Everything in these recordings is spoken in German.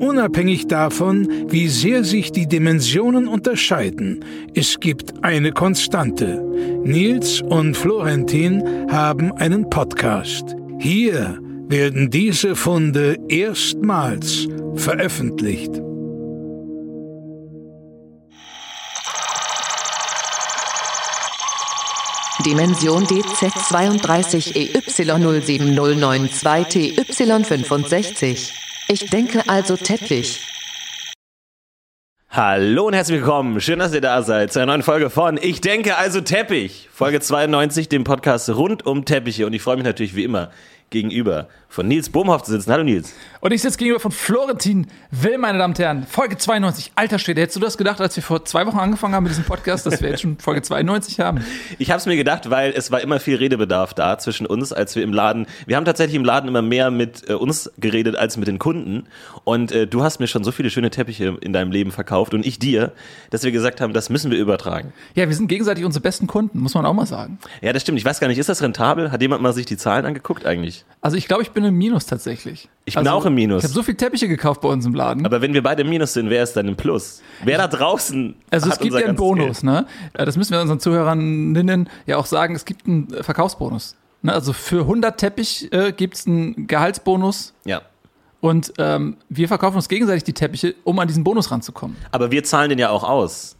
Unabhängig davon, wie sehr sich die Dimensionen unterscheiden, es gibt eine Konstante. Nils und Florentin haben einen Podcast. Hier werden diese Funde erstmals veröffentlicht. Dimension DZ32EY07092TY65. Ich denke also Teppich. Hallo und herzlich willkommen. Schön, dass ihr da seid zu einer neuen Folge von Ich denke also Teppich. Folge 92, dem Podcast rund um Teppiche. Und ich freue mich natürlich wie immer gegenüber von Nils Bohmhoff zu sitzen. Hallo Nils. Und ich sitze gegenüber von Florentin Will, meine Damen und Herren. Folge 92. Alter Schwede, hättest du das gedacht, als wir vor zwei Wochen angefangen haben mit diesem Podcast, dass wir jetzt schon Folge 92 haben? Ich habe es mir gedacht, weil es war immer viel Redebedarf da zwischen uns, als wir im Laden, wir haben tatsächlich im Laden immer mehr mit äh, uns geredet als mit den Kunden. Und äh, du hast mir schon so viele schöne Teppiche in deinem Leben verkauft und ich dir, dass wir gesagt haben, das müssen wir übertragen. Ja, wir sind gegenseitig unsere besten Kunden, muss man auch mal sagen. Ja, das stimmt. Ich weiß gar nicht, ist das rentabel? Hat jemand mal sich die Zahlen angeguckt eigentlich? Also ich glaube, ich bin im Minus tatsächlich. Ich bin also, auch im Minus. Ich habe so viele Teppiche gekauft bei uns im Laden. Aber wenn wir beide im Minus sind, wer ist dann im Plus? Wer da draußen Also es gibt ja einen Bonus, Geld? ne? Äh, Das müssen wir unseren Zuhörerinnen ja auch sagen. Es gibt einen äh, Verkaufsbonus. Ne? Also für 100 Teppich äh, gibt es einen Gehaltsbonus Ja. und ähm, wir verkaufen uns gegenseitig die Teppiche, um an diesen Bonus ranzukommen. Aber wir zahlen den ja auch aus.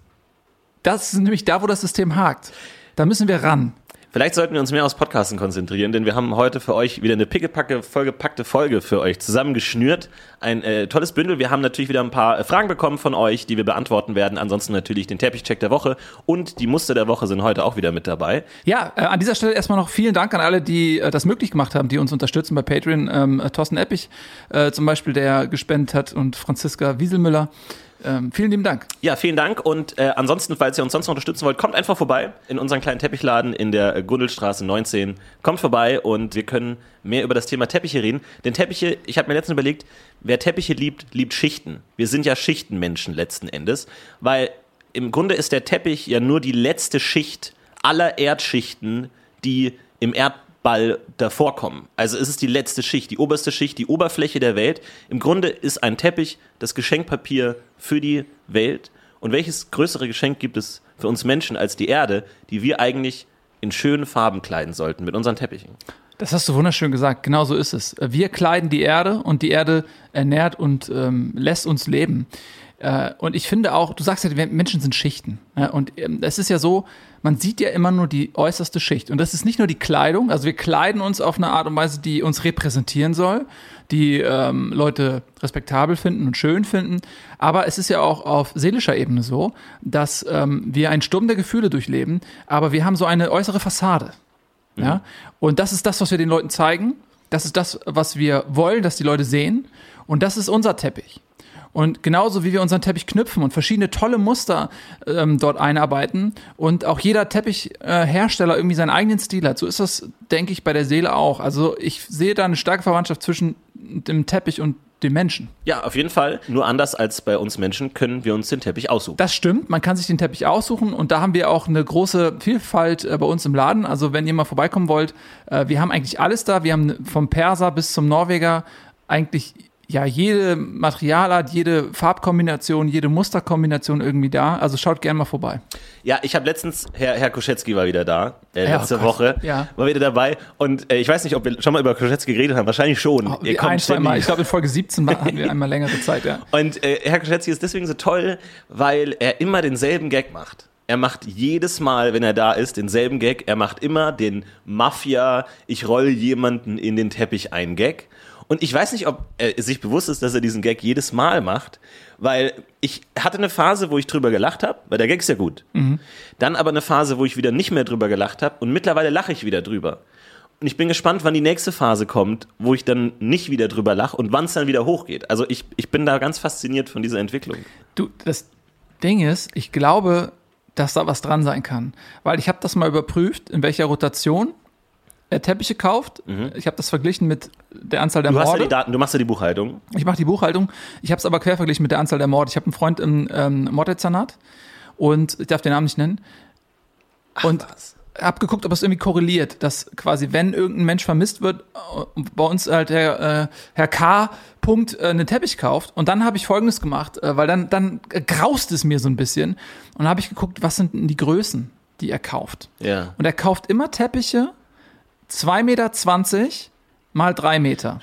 Das ist nämlich da, wo das System hakt. Da müssen wir ran. Vielleicht sollten wir uns mehr aufs Podcasten konzentrieren, denn wir haben heute für euch wieder eine pickepacke, vollgepackte Folge für euch zusammengeschnürt. Ein äh, tolles Bündel. Wir haben natürlich wieder ein paar äh, Fragen bekommen von euch, die wir beantworten werden. Ansonsten natürlich den Teppichcheck der Woche und die Muster der Woche sind heute auch wieder mit dabei. Ja, äh, an dieser Stelle erstmal noch vielen Dank an alle, die äh, das möglich gemacht haben, die uns unterstützen bei Patreon. Ähm, äh, Thorsten Eppich äh, zum Beispiel, der gespendet hat und Franziska Wieselmüller. Ähm, vielen lieben Dank. Ja, vielen Dank und äh, ansonsten, falls ihr uns sonst noch unterstützen wollt, kommt einfach vorbei in unseren kleinen Teppichladen in der äh, Gundelstraße 19. Kommt vorbei und wir können mehr über das Thema Teppiche reden. Denn Teppiche, ich habe mir letztens überlegt, wer Teppiche liebt, liebt Schichten. Wir sind ja Schichtenmenschen letzten Endes, weil im Grunde ist der Teppich ja nur die letzte Schicht aller Erdschichten, die im Erdball davor kommen. Also es ist die letzte Schicht, die oberste Schicht, die Oberfläche der Welt. Im Grunde ist ein Teppich das Geschenkpapier für die Welt. Und welches größere Geschenk gibt es für uns Menschen als die Erde, die wir eigentlich in schönen Farben kleiden sollten mit unseren Teppichen? Das hast du wunderschön gesagt. Genau so ist es. Wir kleiden die Erde und die Erde ernährt und ähm, lässt uns leben. Äh, und ich finde auch, du sagst ja, Menschen sind Schichten. Ja? Und ähm, es ist ja so, man sieht ja immer nur die äußerste Schicht. Und das ist nicht nur die Kleidung, also wir kleiden uns auf eine Art und Weise, die uns repräsentieren soll, die ähm, Leute respektabel finden und schön finden. Aber es ist ja auch auf seelischer Ebene so, dass ähm, wir einen Sturm der Gefühle durchleben, aber wir haben so eine äußere Fassade. Ja? Und das ist das, was wir den Leuten zeigen. Das ist das, was wir wollen, dass die Leute sehen. Und das ist unser Teppich. Und genauso wie wir unseren Teppich knüpfen und verschiedene tolle Muster ähm, dort einarbeiten und auch jeder Teppichhersteller irgendwie seinen eigenen Stil hat, so ist das, denke ich, bei der Seele auch. Also ich sehe da eine starke Verwandtschaft zwischen dem Teppich und dem Menschen. Ja, auf jeden Fall. Nur anders als bei uns Menschen können wir uns den Teppich aussuchen. Das stimmt, man kann sich den Teppich aussuchen und da haben wir auch eine große Vielfalt äh, bei uns im Laden. Also wenn ihr mal vorbeikommen wollt, äh, wir haben eigentlich alles da. Wir haben vom Perser bis zum Norweger eigentlich ja jede Materialart, jede Farbkombination, jede Musterkombination irgendwie da. Also schaut gerne mal vorbei. Ja, ich habe letztens, Herr, Herr Koschetzky war wieder da, äh, letzte oh Woche, ja. war wieder dabei und äh, ich weiß nicht, ob wir schon mal über Koschetzky geredet haben, wahrscheinlich schon. Oh, ein, zwei Mal. Ich glaube, in Folge 17 war- hatten wir einmal längere Zeit, ja. Und äh, Herr Koschetzky ist deswegen so toll, weil er immer denselben Gag macht. Er macht jedes Mal, wenn er da ist, denselben Gag. Er macht immer den Mafia, ich roll jemanden in den Teppich ein Gag. Und ich weiß nicht, ob er sich bewusst ist, dass er diesen Gag jedes Mal macht, weil ich hatte eine Phase, wo ich drüber gelacht habe, weil der Gag ist ja gut. Dann aber eine Phase, wo ich wieder nicht mehr drüber gelacht habe und mittlerweile lache ich wieder drüber. Und ich bin gespannt, wann die nächste Phase kommt, wo ich dann nicht wieder drüber lache und wann es dann wieder hochgeht. Also ich, ich bin da ganz fasziniert von dieser Entwicklung. Du, das Ding ist, ich glaube, dass da was dran sein kann. Weil ich habe das mal überprüft, in welcher Rotation Teppiche kauft. Ich habe das verglichen mit der Anzahl der Mhm. Du hast ja Morde. die Daten, du machst ja die Buchhaltung. Ich mache die Buchhaltung. Ich habe es aber quer verglichen mit der Anzahl der Morde. Ich habe einen Freund im ähm, Morddezernat und ich darf den Namen nicht nennen. und habe geguckt, ob es irgendwie korreliert, dass quasi, wenn irgendein Mensch vermisst wird, äh, bei uns halt der äh, Herr K. Punkt äh, einen Teppich kauft. Und dann habe ich Folgendes gemacht, äh, weil dann, dann graust es mir so ein bisschen. Und dann habe ich geguckt, was sind denn die Größen, die er kauft. Ja. Und er kauft immer Teppiche 2,20 Meter mal 3 Meter.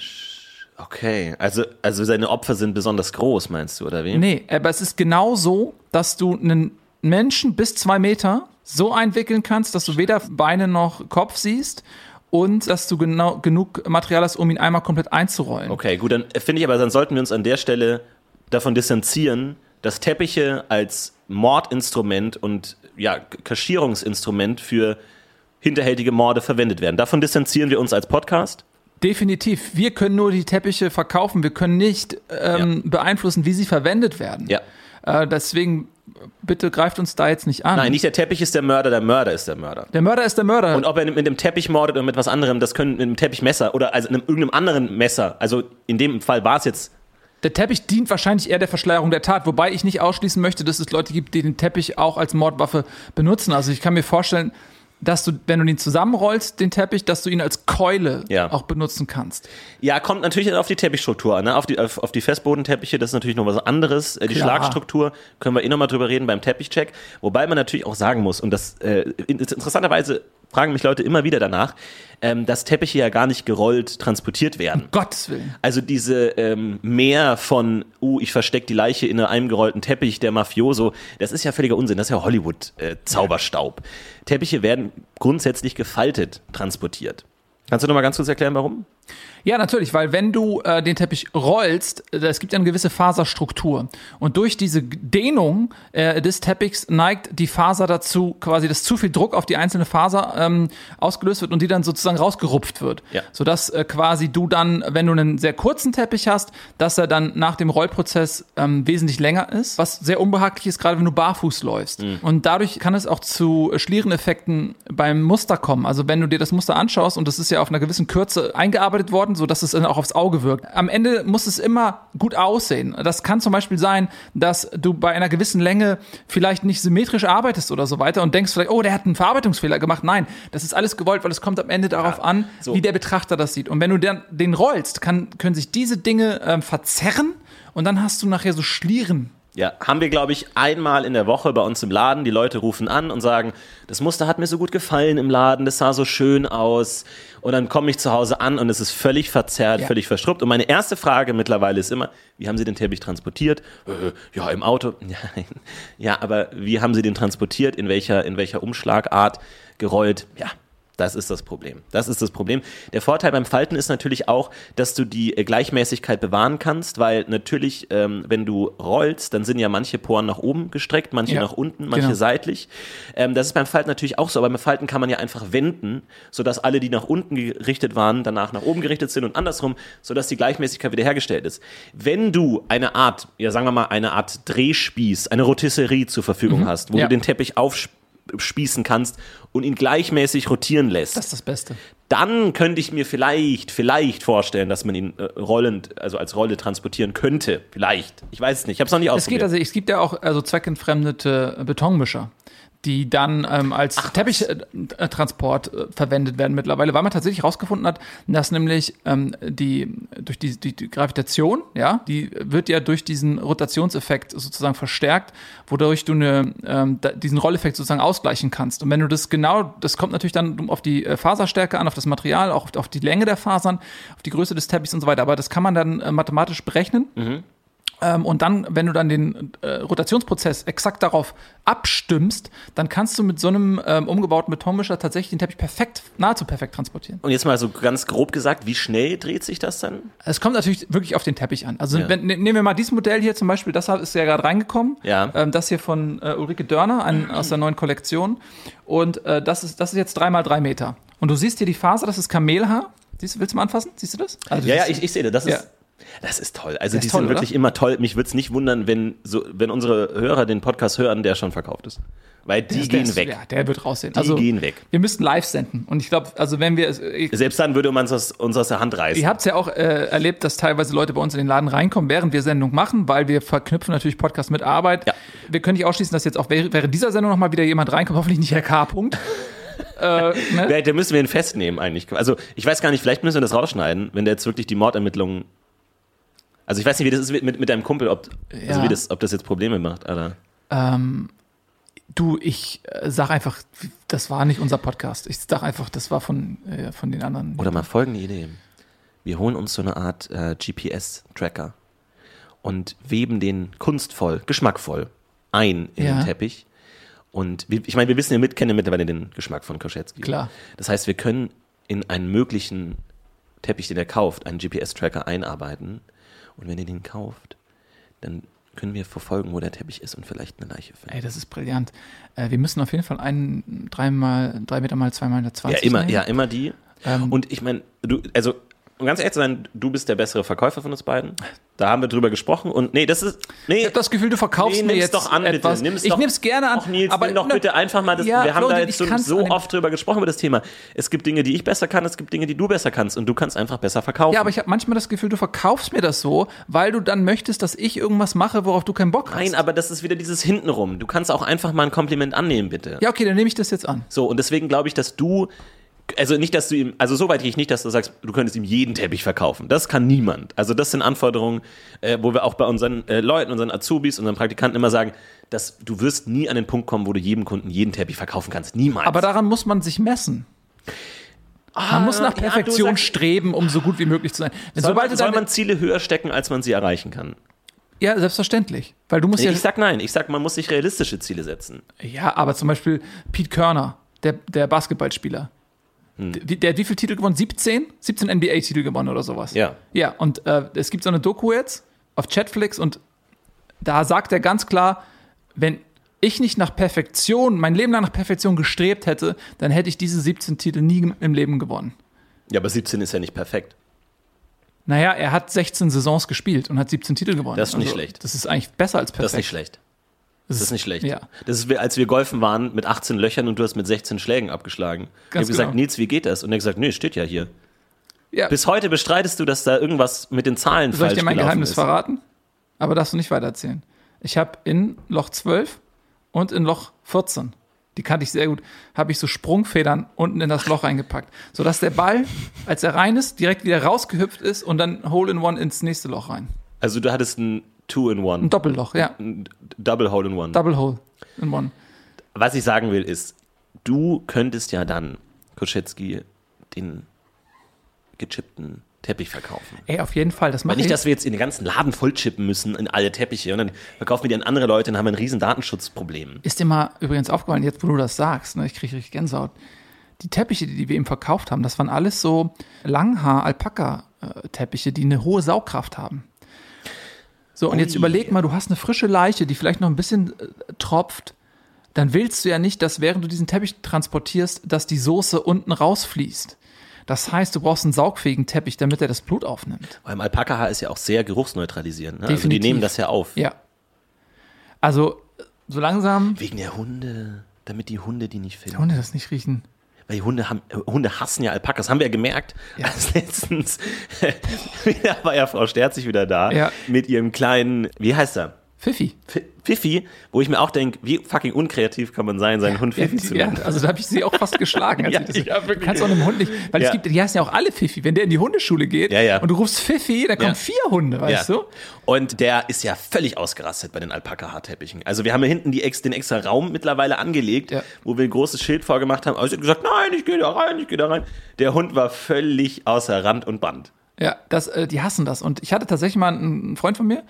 Okay. Also, also seine Opfer sind besonders groß, meinst du, oder wie? Nee, aber es ist genau so, dass du einen Menschen bis zwei Meter so einwickeln kannst, dass du weder Beine noch Kopf siehst und dass du genau genug Material hast, um ihn einmal komplett einzurollen. Okay, gut, dann finde ich aber, dann sollten wir uns an der Stelle davon distanzieren, dass Teppiche als Mordinstrument und ja, Kaschierungsinstrument für hinterhältige Morde verwendet werden. Davon distanzieren wir uns als Podcast. Definitiv. Wir können nur die Teppiche verkaufen. Wir können nicht ähm, beeinflussen, wie sie verwendet werden. Ja. Äh, deswegen bitte greift uns da jetzt nicht an. Nein, nicht der Teppich ist der Mörder, der Mörder ist der Mörder. Der Mörder ist der Mörder. Und ob er mit dem Teppich mordet oder mit was anderem, das können mit einem Teppichmesser oder also einem, irgendeinem anderen Messer. Also in dem Fall war es jetzt. Der Teppich dient wahrscheinlich eher der Verschleierung der Tat, wobei ich nicht ausschließen möchte, dass es Leute gibt, die den Teppich auch als Mordwaffe benutzen. Also ich kann mir vorstellen, dass du, wenn du ihn zusammenrollst, den Teppich, dass du ihn als Keule Ja. auch benutzen kannst. Ja, kommt natürlich auf die Teppichstruktur an, ne? auf, die, auf, auf die Festbodenteppiche, das ist natürlich noch was anderes. Äh, Die Klar. Schlagstruktur können wir eh nochmal drüber reden beim Teppichcheck. Wobei man natürlich auch sagen muss, und das äh, in- interessanterweise fragen mich Leute immer wieder danach, ähm, dass Teppiche ja gar nicht gerollt transportiert werden. Gottes Willen. Also diese ähm, Mehr von, uh, ich verstecke die Leiche in einem gerollten Teppich, der Mafioso, das ist ja völliger Unsinn, das ist ja Hollywood-Zauberstaub. Teppiche werden grundsätzlich gefaltet transportiert. Kannst du noch mal ganz kurz erklären, warum? Ja, natürlich, weil wenn du äh, den Teppich rollst, äh, es gibt ja eine gewisse Faserstruktur. Und durch diese Dehnung äh, des Teppichs neigt die Faser dazu, quasi, dass zu viel Druck auf die einzelne Faser ähm, ausgelöst wird und die dann sozusagen rausgerupft wird. Ja. Sodass äh, quasi du dann, wenn du einen sehr kurzen Teppich hast, dass er dann nach dem Rollprozess ähm, wesentlich länger ist, was sehr unbehaglich ist, gerade wenn du barfuß läufst. Und dadurch kann es auch zu Schliereneffekten beim Muster kommen. Also wenn du dir das Muster anschaust und das ist ja auf einer gewissen Kürze eingearbeitet worden, so dass es dann auch aufs Auge wirkt. Am Ende muss es immer gut aussehen. Das kann zum Beispiel sein, dass du bei einer gewissen Länge vielleicht nicht symmetrisch arbeitest oder so weiter und denkst vielleicht, oh, der hat einen Verarbeitungsfehler gemacht. Nein, das ist alles gewollt, weil es kommt am Ende darauf an, so. wie der Betrachter das sieht. Und wenn du dann den rollst, kann, können sich diese Dinge ähm, verzerren und dann hast du nachher so Schlieren. Ja, haben wir, glaube ich, einmal in der Woche bei uns im Laden. Die Leute rufen an und sagen, das Muster hat mir so gut gefallen im Laden, das sah so schön aus. Und dann komme ich zu Hause an und es ist völlig verzerrt, Ja. völlig verstruppt. Und meine erste Frage mittlerweile ist immer, wie haben Sie den Teppich transportiert? Äh, ja, im Auto. Nein. Ja, aber wie haben Sie den transportiert? In welcher, in welcher Umschlagart gerollt? Ja. Das ist das Problem. Das ist das Problem. Der Vorteil beim Falten ist natürlich auch, dass du die äh, Gleichmäßigkeit bewahren kannst, weil natürlich, ähm, wenn du rollst, dann sind ja manche Poren nach oben gestreckt, manche Ja, nach unten, manche genau. seitlich. Ähm, das ist beim Falten natürlich auch so, aber beim Falten kann man ja einfach wenden, sodass alle, die nach unten gerichtet waren, danach nach oben gerichtet sind und andersrum, sodass die Gleichmäßigkeit wiederhergestellt ist. Wenn du eine Art, ja sagen wir mal, eine Art Drehspieß, eine Rotisserie zur Verfügung hast, wo Mhm. Ja. du den Teppich aufspießen kannst und ihn gleichmäßig rotieren lässt, Das ist das Beste. dann könnte ich mir vielleicht, vielleicht vorstellen, dass man ihn äh, rollend, also als Rolle transportieren könnte. Vielleicht. Ich weiß es nicht. Ich habe es noch nicht Es ausprobiert. geht also, es gibt ja auch also zweckentfremdete Betonmischer, die dann ähm, als Teppichtransport äh, verwendet werden mittlerweile, weil man tatsächlich herausgefunden hat, dass nämlich ähm, die durch die, die, die Gravitation, ja, die wird ja durch diesen Rotationseffekt sozusagen verstärkt, wodurch du eine, ähm, diesen Rolleffekt sozusagen ausgleichen kannst. Und wenn du das genau, das kommt natürlich dann auf die äh, Faserstärke an, auf das Material, auch auf, auf die Länge der Fasern, auf die Größe des Teppichs und so weiter. Aber das kann man dann äh, mathematisch berechnen. Ähm, und dann, wenn du dann den äh, Rotationsprozess exakt darauf abstimmst, dann kannst du mit so einem ähm, umgebauten Betonmischer tatsächlich den Teppich perfekt nahezu perfekt transportieren. Und jetzt mal so ganz grob gesagt, wie schnell dreht sich das dann? Es kommt natürlich wirklich auf den Teppich an. Also Ja. wenn, ne- nehmen wir mal dieses Modell hier zum Beispiel, das ist ja gerade reingekommen. Ja. Ähm, das hier von äh, Ulrike Dörner ein, aus der neuen Kollektion. Und äh, das, ist, das ist jetzt drei mal drei Meter. Und du siehst hier die Faser, das ist Kamelhaar. Siehst, willst du mal anfassen? Siehst du das? Also, Ja, ja, ich, ich sehe das. Das Ja. ist, das ist toll. Also ist die toll, sind oder? wirklich immer toll. Mich würde es nicht wundern, wenn, so, wenn unsere Hörer den Podcast hören, der schon verkauft ist. Weil die der gehen ist- weg. Ja, der wird raussehen. Die also, gehen weg. Wir müssten live senden. Und ich glaube, also wenn wir, ich, Selbst dann würde man es uns aus der Hand reißen. Ihr habt es ja auch äh, erlebt, dass teilweise Leute bei uns in den Laden reinkommen, während wir Sendung machen, weil wir verknüpfen natürlich Podcast mit Arbeit. Ja. Wir können nicht ausschließen, dass jetzt auch während dieser Sendung nochmal wieder jemand reinkommt, hoffentlich nicht Herr K. Punkt. äh, ne? Da müssen wir ihn festnehmen eigentlich. Also ich weiß gar nicht, vielleicht müssen wir das rausschneiden, wenn der jetzt wirklich die Mordermittlungen. Also ich weiß nicht, wie das ist mit, mit deinem Kumpel, ob, also Ja. wie das, ob das jetzt Probleme macht, Alter. Ähm, du, ich äh, sag einfach, das war nicht unser Podcast. Ich sag einfach, das war von, äh, von den anderen. Oder mal folgende Idee. Wir holen uns so eine Art äh, GPS-Tracker und weben den kunstvoll, geschmackvoll ein in Ja. den Teppich. Und wir, ich meine, wir wissen ja mit, kennen ja mittlerweile den Geschmack von Koschetzky. Klar. Das heißt, wir können in einen möglichen Teppich, den er kauft, einen GPS-Tracker einarbeiten. Und wenn er den kauft, dann können wir verfolgen, wo der Teppich ist und vielleicht eine Leiche finden. Ey, das ist brillant. Äh, wir müssen auf jeden Fall einen dreimal, drei Meter mal zwei Meter Ja, zwanzig immer, nehmen. ja, immer die. Ähm, und ich meine, du, also, um ganz ehrlich zu sein, du bist der bessere Verkäufer von uns beiden. Da haben wir drüber gesprochen und nee, das ist, nee, Ich habe das Gefühl, du verkaufst Nee, mir jetzt doch an, bitte. etwas. Nimm's ich doch- nehm's gerne an. Ach Nils, aber nimm doch ne, bitte einfach mal das. Ja, wir haben da Florentin, jetzt so, so oft drüber gesprochen über das Thema. Es gibt Dinge, die ich besser kann, es gibt Dinge, die du besser kannst und du kannst einfach besser verkaufen. Ja, aber ich habe manchmal das Gefühl, du verkaufst mir das so, weil du dann möchtest, dass ich irgendwas mache, worauf du keinen Bock hast. Nein, aber das ist wieder dieses Hintenrum. Du kannst auch einfach mal ein Kompliment annehmen, bitte. ja, okay, dann nehme ich das jetzt an. So, und deswegen glaube ich, dass du, also nicht, dass du ihm, also so weit gehe ich nicht, dass du sagst, du könntest ihm jeden Teppich verkaufen. Das kann niemand. Also das sind Anforderungen, äh, wo wir auch bei unseren äh, Leuten, unseren Azubis, unseren Praktikanten immer sagen, dass du wirst nie an den Punkt kommen, wo du jedem Kunden jeden Teppich verkaufen kannst. Niemals. Aber daran muss man sich messen. Man muss nach Ah, ja, Perfektion sagst- streben, um so gut wie möglich zu sein. Wenn, soll, man, soll man Ziele höher stecken, als man sie erreichen kann? ja, selbstverständlich. Weil du musst ja, Ich sag nein. Ich sag, man muss sich realistische Ziele setzen. ja, aber zum Beispiel Pete Körner, der, der Basketballspieler. Hm. Der, hat wie viele Titel gewonnen? 17? 17 NBA-Titel gewonnen oder sowas. Ja. Ja, und äh, es gibt so eine Doku jetzt auf Chatflix und da sagt er ganz klar, wenn ich nicht nach Perfektion, mein Leben lang nach Perfektion gestrebt hätte, dann hätte ich diese 17 Titel nie im Leben gewonnen. Ja, aber 17 ist ja nicht perfekt. Naja, er hat 16 Saisons gespielt und hat 17 Titel gewonnen. Also, Das ist nicht schlecht. Das ist eigentlich besser als perfekt. Das ist nicht schlecht. Das ist nicht schlecht. Ja. Das ist, als wir golfen waren mit 18 Löchern und du hast mit 16 Schlägen abgeschlagen. ich Ganz habe gesagt, genau. Nils, wie geht das? Und er hat gesagt, nee, steht ja hier. Ja. Bis heute bestreitest du, dass da irgendwas mit den Zahlen Soll ich falsch dir mein Geheimnis ist. verraten? Aber darfst du nicht weitererzählen. Ich habe in Loch 12 und in Loch 14, die kannte ich sehr gut, habe ich so Sprungfedern unten in das Loch reingepackt, sodass der Ball, als er rein ist, direkt wieder rausgehüpft ist und dann Hole in One ins nächste Loch rein. Also du hattest ein Two-in-One. Ein Doppelloch, ja. Ein Double Hole in One. Double Hole in One. Was ich sagen will, ist, du könntest ja dann Koschetzky den gechippten Teppich verkaufen. Ey, auf jeden Fall, das mache ich. nicht, dass wir jetzt in den ganzen Laden vollchippen müssen in alle Teppiche und dann verkaufen wir die an andere Leute und haben ein riesen Datenschutzproblem. Ist dir mal übrigens aufgefallen, jetzt wo du das sagst, ne, ich kriege richtig Gänsehaut. Die Teppiche, die wir ihm verkauft haben, das waren alles so Langhaar-Alpaka-Teppiche, die eine hohe Saugkraft haben. So, und jetzt Ui. überleg mal, du hast eine frische Leiche, die vielleicht noch ein bisschen äh, tropft. Dann willst du ja nicht, dass während du diesen Teppich transportierst, dass die Soße unten rausfließt. Das heißt, du brauchst einen saugfähigen Teppich, damit er das Blut aufnimmt. Beim Alpaka-Haar ist ja auch sehr geruchsneutralisierend. Ne? Also die Definitiv. nehmen das ja auf. Ja. Also, so langsam. Wegen der Hunde, damit die Hunde die nicht finden. Hunde das nicht riechen. Weil die Hunde, haben, Hunde hassen ja Alpakas. Haben wir ja gemerkt, als letztens wieder war ja Frau Sterzig wieder da Ja. mit ihrem kleinen, wie heißt er? Pfiffi. F- Pfiffi, wo ich mir auch denke, wie fucking unkreativ kann man sein, seinen Hund Pfiffi zu ja, nennen. also da habe ich sie auch fast geschlagen. Als Ja, ich das, ja, wirklich. Kannst du auch einem Hund nicht, weil Ja. es gibt, die heißen ja auch alle Pfiffi. Wenn der in die Hundeschule geht Ja, ja. und du rufst Pfiffi, dann kommen Ja. vier Hunde, weißt Ja. du? Und der ist ja völlig ausgerastet bei den Alpaka-Haarteppichen. Also wir haben ja hinten die den extra Raum mittlerweile angelegt, Ja. wo wir ein großes Schild vorgemacht haben. Also er hat gesagt, nein, ich gehe da rein, ich gehe da rein. Der Hund war völlig außer Rand und Band. Ja, das, äh, die hassen das. Und ich hatte tatsächlich mal einen Freund von mir,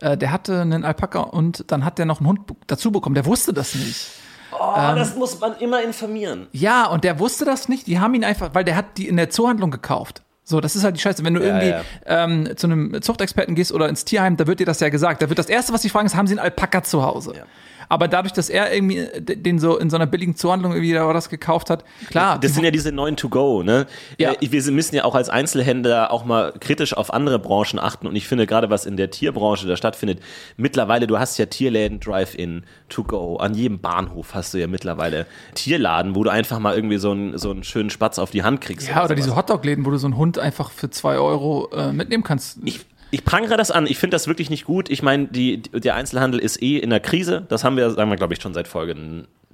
äh, der hatte einen Alpaka und dann hat der noch einen Hund dazu bekommen. Der wusste das nicht. Oh, das muss man immer informieren. Ja, und der wusste das nicht. Die haben ihn einfach, weil der hat die in der Zoohandlung gekauft. So, das ist halt die Scheiße. Wenn du irgendwie ja. Ähm, zu einem Zuchtexperten gehst oder ins Tierheim, da wird dir das ja gesagt. Da wird das Erste, was sie fragen, ist, haben sie einen Alpaka zu Hause? Ja. Aber dadurch, dass er irgendwie d- den so in so einer billigen Zoohandlung irgendwie da das gekauft hat, klar. Das sind ja diese neuen To-Go, ne? Ja. Äh, Wir müssen ja auch als Einzelhändler auch mal kritisch auf andere Branchen achten. Und ich finde gerade, was in der Tierbranche da stattfindet, mittlerweile, du hast ja Tierläden, Drive-In, To-Go. An jedem Bahnhof hast du ja mittlerweile Tierladen, wo du einfach mal irgendwie so einen, so einen schönen Spatz auf die Hand kriegst. ja, oder sowas. diese Hotdog-Läden, wo du so einen Hund einfach für zwei Euro äh, mitnehmen kannst. Ich, ich prangere das an. Ich finde das wirklich nicht gut. Ich meine, der Einzelhandel ist eh in der Krise. Das haben wir, sagen wir, glaube ich, schon seit Folge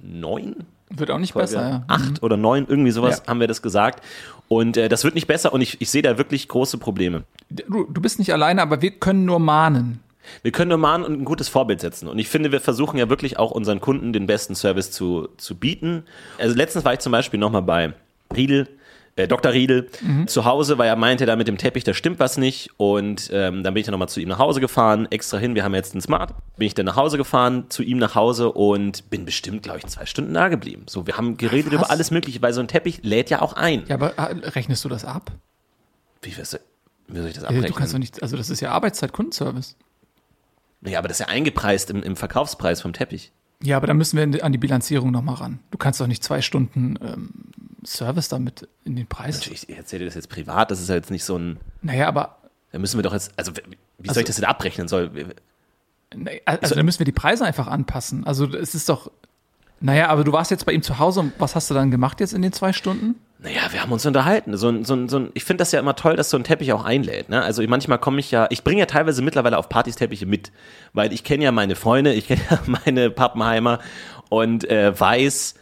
neun. wird auch nicht Folge besser, ja. acht oder neun, irgendwie sowas Ja. haben wir das gesagt. Und äh, das wird nicht besser und ich, ich sehe da wirklich große Probleme. Du, du bist nicht alleine, aber wir können nur mahnen. Wir können nur mahnen und ein gutes Vorbild setzen. Und ich finde, wir versuchen ja wirklich auch unseren Kunden den besten Service zu, zu bieten. Also letztens war ich zum Beispiel nochmal bei Riedel, äh, Dr. Riedel zu Hause, weil er meinte, da mit dem Teppich, da stimmt was nicht. Und ähm, dann bin ich dann nochmal zu ihm nach Hause gefahren, extra hin. Wir haben jetzt einen Smart. Bin ich dann nach Hause gefahren, zu ihm nach Hause und bin bestimmt, glaube ich, zwei Stunden da geblieben. So, wir haben geredet Was? über alles Mögliche, weil so ein Teppich lädt ja auch ein. Ja, aber äh, rechnest du das ab? Wie, wie soll ich das Ja, abrechnen? du kannst doch nicht, also das ist ja Arbeitszeit, Kundenservice. Ja, aber das ist ja eingepreist im, im Verkaufspreis vom Teppich. Ja, aber dann müssen wir an die Bilanzierung nochmal ran. Du kannst doch nicht zwei Stunden ähm, Service damit in den Preis. Ich erzähle dir das jetzt privat, das ist ja jetzt nicht so ein. Naja, aber Da müssen wir doch jetzt. Also, wie soll Also- ich das denn abrechnen? Soll, nee, also dann müssen wir die Preise einfach anpassen. Also es ist doch. Naja, aber du warst jetzt bei ihm zu Hause und was hast du dann gemacht jetzt in den zwei Stunden? Naja, wir haben uns unterhalten. So ein, so ein, so ein, ich finde das ja immer toll, dass so ein Teppich auch einlädt. Ne? Also manchmal komme ich ja, ich bringe ja teilweise mittlerweile auf Partys Teppiche mit, weil ich kenne ja meine Freunde, ich kenne ja meine Pappenheimer und äh, weiß,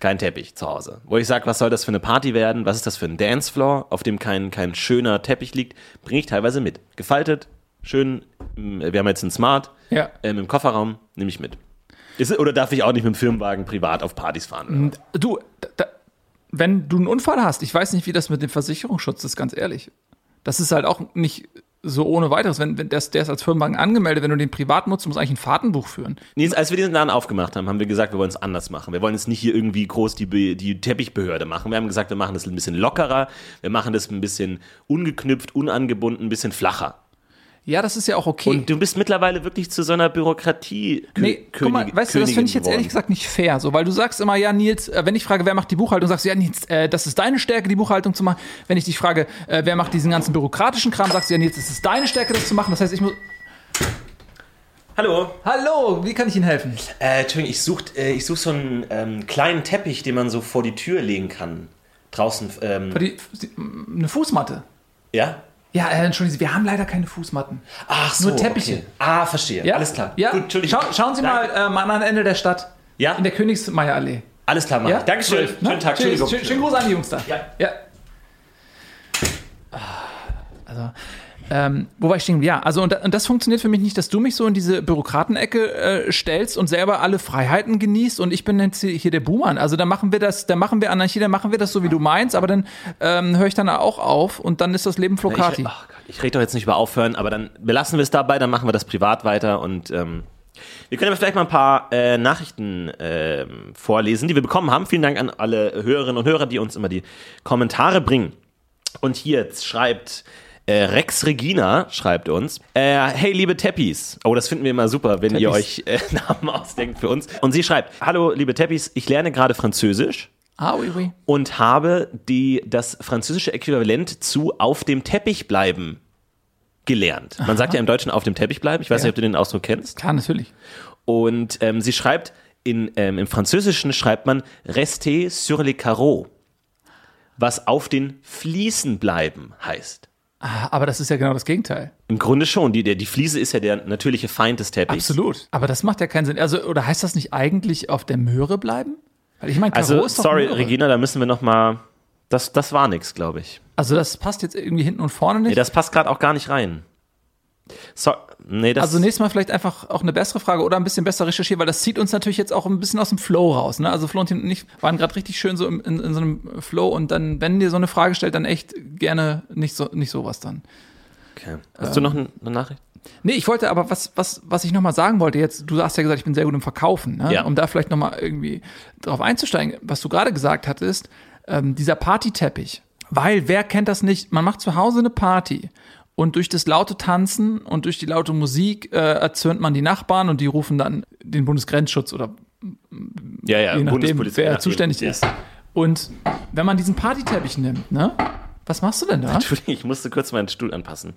kein Teppich zu Hause. Wo ich sage, was soll das für eine Party werden? Was ist das für ein Dancefloor, auf dem kein, kein schöner Teppich liegt? Bringe ich teilweise mit. Gefaltet, schön, mm, wir haben jetzt einen Smart Ja. ähm, im Kofferraum, nehme ich mit. Ist, oder darf ich auch nicht mit dem Firmenwagen privat auf Partys fahren? Oder? Du, da, wenn du einen Unfall hast, ich weiß nicht, wie das mit dem Versicherungsschutz ist, ganz ehrlich. Das ist halt auch nicht so ohne weiteres. Wenn, wenn der, der ist als Firmenwagen angemeldet, wenn du den privat nutzt, musst du eigentlich ein Fahrtenbuch führen. Nils, als wir diesen Laden aufgemacht haben, haben wir gesagt, wir wollen es anders machen. Wir wollen jetzt nicht hier irgendwie groß die, die Teppichbehörde machen. Wir haben gesagt, wir machen das ein bisschen lockerer, wir machen das ein bisschen ungeknüpft, unangebunden, ein bisschen flacher. Ja, das ist ja auch okay. Und du bist mittlerweile wirklich zu so einer Bürokratie. Nee, guck mal, weißt du, das finde ich jetzt ehrlich gesagt nicht fair, so, weil du sagst immer, ja, Nils, äh, wenn ich frage, wer macht die Buchhaltung, sagst du, ja, Nils, äh, das ist deine Stärke, die Buchhaltung zu machen. Wenn ich dich frage, äh, wer macht diesen ganzen bürokratischen Kram, sagst du, ja, Nils, das ist deine Stärke, das zu machen. Das heißt, ich muss. Hallo. Hallo, wie kann ich Ihnen helfen? Äh, Entschuldigung, ich suche äh, ich such so einen ähm, kleinen Teppich, den man so vor die Tür legen kann. Draußen. Ähm, Die, eine Fußmatte. ja? Ja, äh, entschuldigen Sie, wir haben leider keine Fußmatten. Ach so. Nur Teppiche. Okay. Ah, verstehe. Ja? Alles klar. Ja, Gut, Entschuldigung. Schau, schauen Sie Danke. mal äh, mal an Ende der Stadt. Ja? In der Königsmeierallee. Alles klar, Mann. Ja? Dankeschön. Ne? Schönen Tag. Tschüss. Entschuldigung. Schön, schönen Gruß an die Jungs da. Ja. ja. Also, ähm, wo war ich stehen? Ja, also und, und das funktioniert für mich nicht, dass du mich so in diese Bürokratenecke äh, stellst und selber alle Freiheiten genießt und ich bin jetzt hier hier der Buhmann. Also da machen wir das, da machen wir Anarchie, da machen wir das so, wie du meinst, aber dann ähm, höre ich dann auch auf und dann ist das Leben Flocati. Ich, ich rede doch jetzt nicht über Aufhören, aber dann belassen wir es dabei, dann machen wir das privat weiter und ähm, wir können aber vielleicht mal ein paar äh, Nachrichten ähm, vorlesen, die wir bekommen haben. Vielen Dank an alle Hörerinnen und Hörer, die uns immer die Kommentare bringen. Und hier schreibt äh, Rex Regina, schreibt uns, äh, hey liebe Teppis. Oh, das finden wir immer super, wenn ihr euch Teppis. äh, Namen ausdenkt für uns. Und sie schreibt, hallo liebe Teppis, ich lerne gerade Französisch ah, oui, oui. und habe die, das französische Äquivalent zu auf dem Teppich bleiben gelernt. Man sagt ja im Deutschen auf dem Teppich bleiben. Ich weiß Ja. nicht, ob du den Ausdruck kennst. Klar, natürlich. Und ähm, sie schreibt, in, ähm, im Französischen schreibt man rester sur les carreaux, was auf den Fliesen bleiben heißt. Ah, Aber das ist ja genau das Gegenteil. Im Grunde schon. Die, die Fliese ist ja der natürliche Feind des Teppichs. Absolut. Aber das macht ja keinen Sinn. Also, oder heißt das nicht eigentlich auf der Möhre bleiben? Weil ich meine, Also, ist doch sorry, Möhre. Regina, da müssen wir noch mal. Das, das war nix, glaube ich. Also das passt jetzt irgendwie hinten und vorne nicht. Nee, das passt gerade auch gar nicht rein. So, nee, also nächstes Mal vielleicht einfach auch eine bessere Frage oder ein bisschen besser recherchieren, weil das zieht uns natürlich jetzt auch ein bisschen aus dem Flow raus. Ne? Also Florentin und ich waren gerade richtig schön so in, in so einem Flow und dann, wenn dir so eine Frage stellt, dann echt gerne nicht so nicht sowas dann. Okay. Hast du noch eine Nachricht? Nee, ich wollte aber, was, was, was ich nochmal sagen wollte, jetzt, du hast ja gesagt, ich bin sehr gut im Verkaufen, ne? Ja. um da vielleicht nochmal irgendwie drauf einzusteigen, was du gerade gesagt hattest, ähm, dieser Partyteppich. Weil, wer kennt das nicht? Man macht zu Hause eine Party und durch das laute Tanzen und durch die laute Musik äh, erzürnt man die Nachbarn und die rufen dann den Bundesgrenzschutz oder Ja, ja, je nachdem, wer nachdem. zuständig Ja. ist. Und wenn man diesen Partyteppich nimmt, ne? Was machst du denn da? Entschuldigung, ich musste kurz meinen Stuhl anpassen.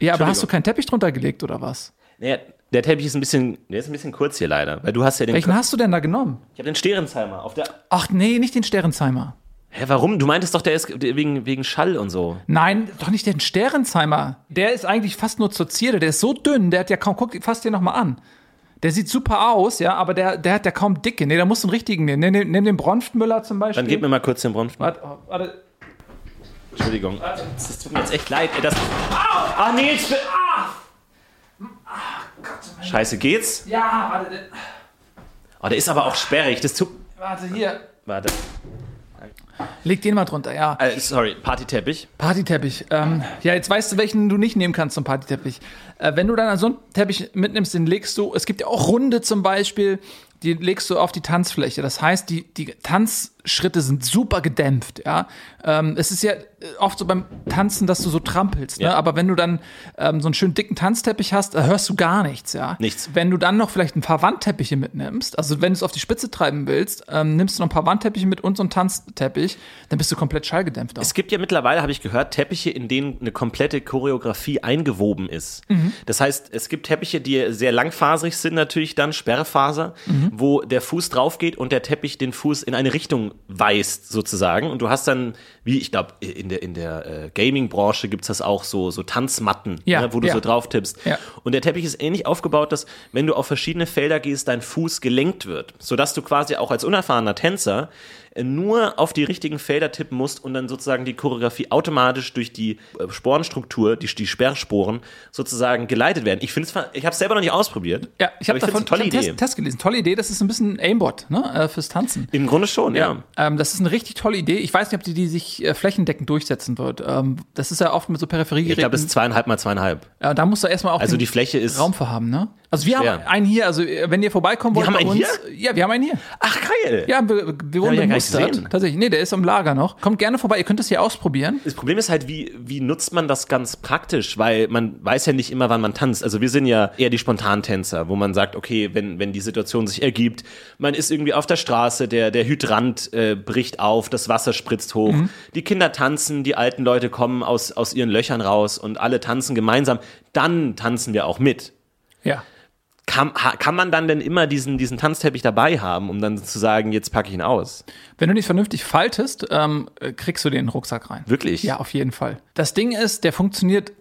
Ja, aber hast du keinen Teppich drunter gelegt oder was? Naja, der Teppich ist ein bisschen, der ist ein bisschen kurz hier leider, weil du hast ja den. Welchen hast du denn da genommen? ich habe den Sterenzheimer auf der. Ach nee, nicht den Sterenzheimer. Hä, warum? Du meintest doch, der ist wegen, wegen Schall und so. Nein, doch nicht den Sterenzheimer. Der ist eigentlich fast nur zur Zierde. Der ist so dünn, der hat ja kaum, guck, fass dir noch mal an. Der sieht super aus, ja, aber der, der hat ja kaum Dicke. Nee, da musst du einen richtigen nehmen. Nimm, nimm den Bronftmüller zum Beispiel. Dann gib mir mal kurz den Bronfen. Warte, oh, warte. Entschuldigung. Das tut mir jetzt echt leid. Ey, das. Ah, nee, ich bin. Scheiße, geht's? Ja, warte, Oh, der ist aber auch sperrig. Das tut. warte, hier. Warte. Leg den mal drunter, ja. Äh, sorry, Partyteppich. Partyteppich. Ähm, ja, jetzt weißt du, welchen du nicht nehmen kannst zum Partyteppich. Äh, wenn du dann so einen Teppich mitnimmst, den legst du, es gibt ja auch Runde zum Beispiel, die legst du auf die Tanzfläche. Das heißt, die, die Tanzschritte sind super gedämpft, ja. Ähm, es ist ja oft so beim Tanzen, dass du so trampelst, ne? Ja. aber wenn du dann ähm, so einen schönen dicken Tanzteppich hast, da hörst du gar nichts, ja. Nichts. Wenn du dann noch vielleicht ein paar Wandteppiche mitnimmst, also wenn du es auf die Spitze treiben willst, ähm, nimmst du noch ein paar Wandteppiche mit und so einen Tanzteppich, dann bist du komplett schallgedämpft. Auch. Es gibt ja mittlerweile, habe ich gehört, Teppiche, in denen eine komplette Choreografie eingewoben ist. Das heißt, es gibt Teppiche, die sehr langfaserig sind, natürlich dann, Sperrfaser, wo der Fuß drauf geht und der Teppich den Fuß in eine Richtung weist, sozusagen. Und du hast dann, wie ich glaube, in der, in der äh, Gaming-Branche gibt's das auch so, so Tanzmatten, Ja, ne, wo du ja. so drauf tippst. Ja. Und der Teppich ist ähnlich aufgebaut, dass wenn du auf verschiedene Felder gehst, dein Fuß gelenkt wird, sodass du quasi auch als unerfahrener Tänzer nur auf die richtigen Felder tippen musst und dann sozusagen die Choreografie automatisch durch die äh, Sporenstruktur, die, die Sperrsporen sozusagen geleitet werden. Ich finde es, ich habe es selber noch nicht ausprobiert. Ja, ich habe davon tolle ich Idee. Test, Test gelesen. Tolle Idee, das ist ein bisschen Aimbot ne, äh, fürs Tanzen. Im Grunde schon, ja. Ähm, das ist eine richtig tolle Idee. Ich weiß nicht, ob die, die sich äh, flächendeckend durchsetzen wird. Ähm, das ist ja oft mit so Ich Peripheriegeräten. glaube, das ist zweieinhalb mal zweieinhalb. ja, da musst du erstmal auch Also die Fläche ist. Raum für haben, ne? Also wir haben einen hier, also äh, wenn ihr vorbeikommen wollt haben bei einen uns. Ja, wir haben einen hier. Ach, geil! Ja, wir, wir wurden ja bemustert. gesehen. Tatsächlich. Nee, der ist im Lager noch. Kommt gerne vorbei, ihr könnt das hier ausprobieren. Das Problem ist halt, wie, wie nutzt man das ganz praktisch? Weil man weiß ja nicht immer, wann man tanzt. Also wir sind ja eher die Spontantänzer, wo man sagt, okay, wenn, wenn die Situation sich ergibt, man ist irgendwie auf der Straße, der, der Hydrant äh, bricht auf, das Wasser spritzt hoch, die Kinder tanzen, die alten Leute kommen aus, aus ihren Löchern raus und alle tanzen gemeinsam. Dann tanzen wir auch mit. Ja. Kann, kann man dann denn immer diesen, diesen Tanzteppich dabei haben, um dann zu sagen, jetzt packe ich ihn aus? Wenn du nicht vernünftig faltest, ähm, äh, kriegst du den Rucksack rein. Wirklich? Ja, auf jeden Fall. Das Ding ist, der funktioniert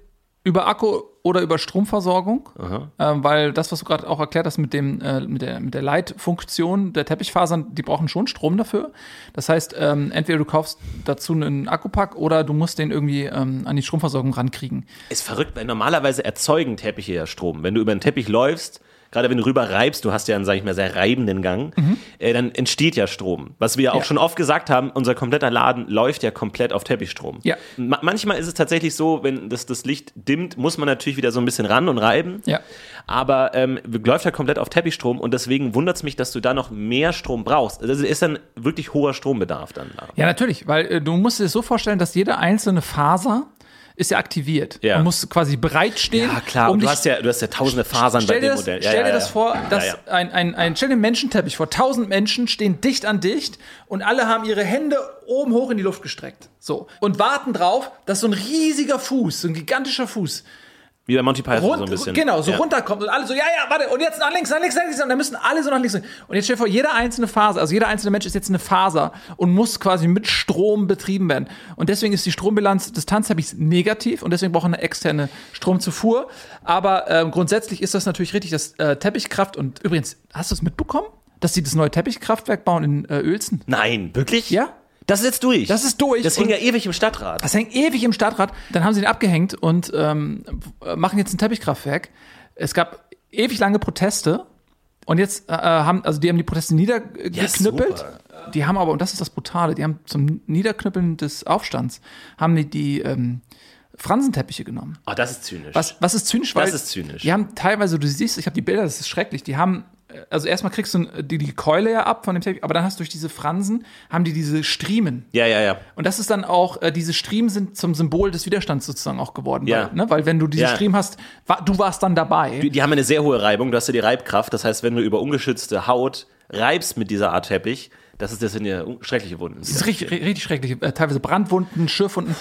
über Akku oder über Stromversorgung, ähm, weil das, was du gerade auch erklärt hast mit, dem, äh, mit, der, mit der Leitfunktion der Teppichfasern, die brauchen schon Strom dafür. Das heißt, ähm, entweder du kaufst dazu einen Akkupack oder du musst den irgendwie ähm, an die Stromversorgung rankriegen. Ist verrückt, weil normalerweise erzeugen Teppiche ja Strom. Wenn du über einen Teppich läufst, gerade wenn du rüber reibst, du hast ja einen, sag ich mal, sehr reibenden Gang, äh, dann entsteht ja Strom. Was wir ja auch Mhm. Ja. schon oft gesagt haben, unser kompletter Laden läuft ja komplett auf Teppichstrom. Ja. Ma manchmal ist es tatsächlich so, wenn das, das Licht dimmt, muss man natürlich wieder so ein bisschen ran und reiben. Ja. Aber ähm, läuft ja komplett auf Teppichstrom und deswegen wundert es mich, dass du da noch mehr Strom brauchst. Also ist dann wirklich hoher Strombedarf dann da. Ja, natürlich, weil äh, du musst dir so vorstellen, dass jede einzelne Faser ist ja aktiviert Ja. und muss quasi bereitstehen. Ja, klar, um und du hast ja, du hast ja tausende Fasern bei dem das, Modell. Ja, stell ja, dir das vor, dass. Ein, ein, ein, stell dir einen Menschenteppich vor. Tausend Menschen stehen dicht an dicht und alle haben ihre Hände oben hoch in die Luft gestreckt. So. Und warten drauf, dass so ein riesiger Fuß, so ein gigantischer Fuß, Wie bei Monty Python rund, so ein bisschen. genau, so ja. runterkommt und alle so, ja, ja, warte, und jetzt nach links, nach links, nach links, und dann müssen alle so nach links. Und jetzt stell dir vor, jede einzelne Faser, also jeder einzelne Mensch ist jetzt eine Faser und muss quasi mit Strom betrieben werden. Und deswegen ist die Strombilanz des Tanzteppichs negativ und deswegen brauchen wir eine externe Stromzufuhr. Aber ähm, grundsätzlich ist das natürlich richtig, dass äh, Teppichkraft und übrigens, hast du es mitbekommen, dass sie das neue Teppichkraftwerk bauen in äh, Uelzen? Nein, wirklich? Ja. Das ist jetzt durch. Das ist durch. Das hing Und- ja ewig im Stadtrat. Das hängt ewig im Stadtrat. Dann haben sie den abgehängt und ähm, machen jetzt ein Teppichkraftwerk. Es gab ewig lange Proteste und jetzt äh, haben, also die haben die Proteste niedergeknüppelt. super. die haben aber, und das ist das Brutale, die haben zum Niederknüppeln des Aufstands, haben die die ähm, Fransenteppiche genommen. Oh, das ist zynisch. Was, was ist zynisch? Weil ist zynisch. Die haben teilweise, du siehst, ich habe die Bilder, das ist schrecklich. Die haben, äh, also erstmal kriegst du die, die Keule ja ab von dem Teppich, aber dann hast du durch diese Fransen, haben die diese Striemen. Ja, ja, ja. Und das ist dann auch, äh, diese Striemen sind zum Symbol des Widerstands sozusagen auch geworden. Ja. Weil, ne? weil wenn du diese Ja. Striemen hast, wa, du warst dann dabei. Die, die haben eine sehr hohe Reibung, du hast ja die Reibkraft. Das heißt, wenn du über ungeschützte Haut reibst mit dieser Art Teppich, das, ist, das sind ja schreckliche Wunden. das ist richtig, richtig schrecklich. Äh, teilweise Brandwunden, Schürfwunden.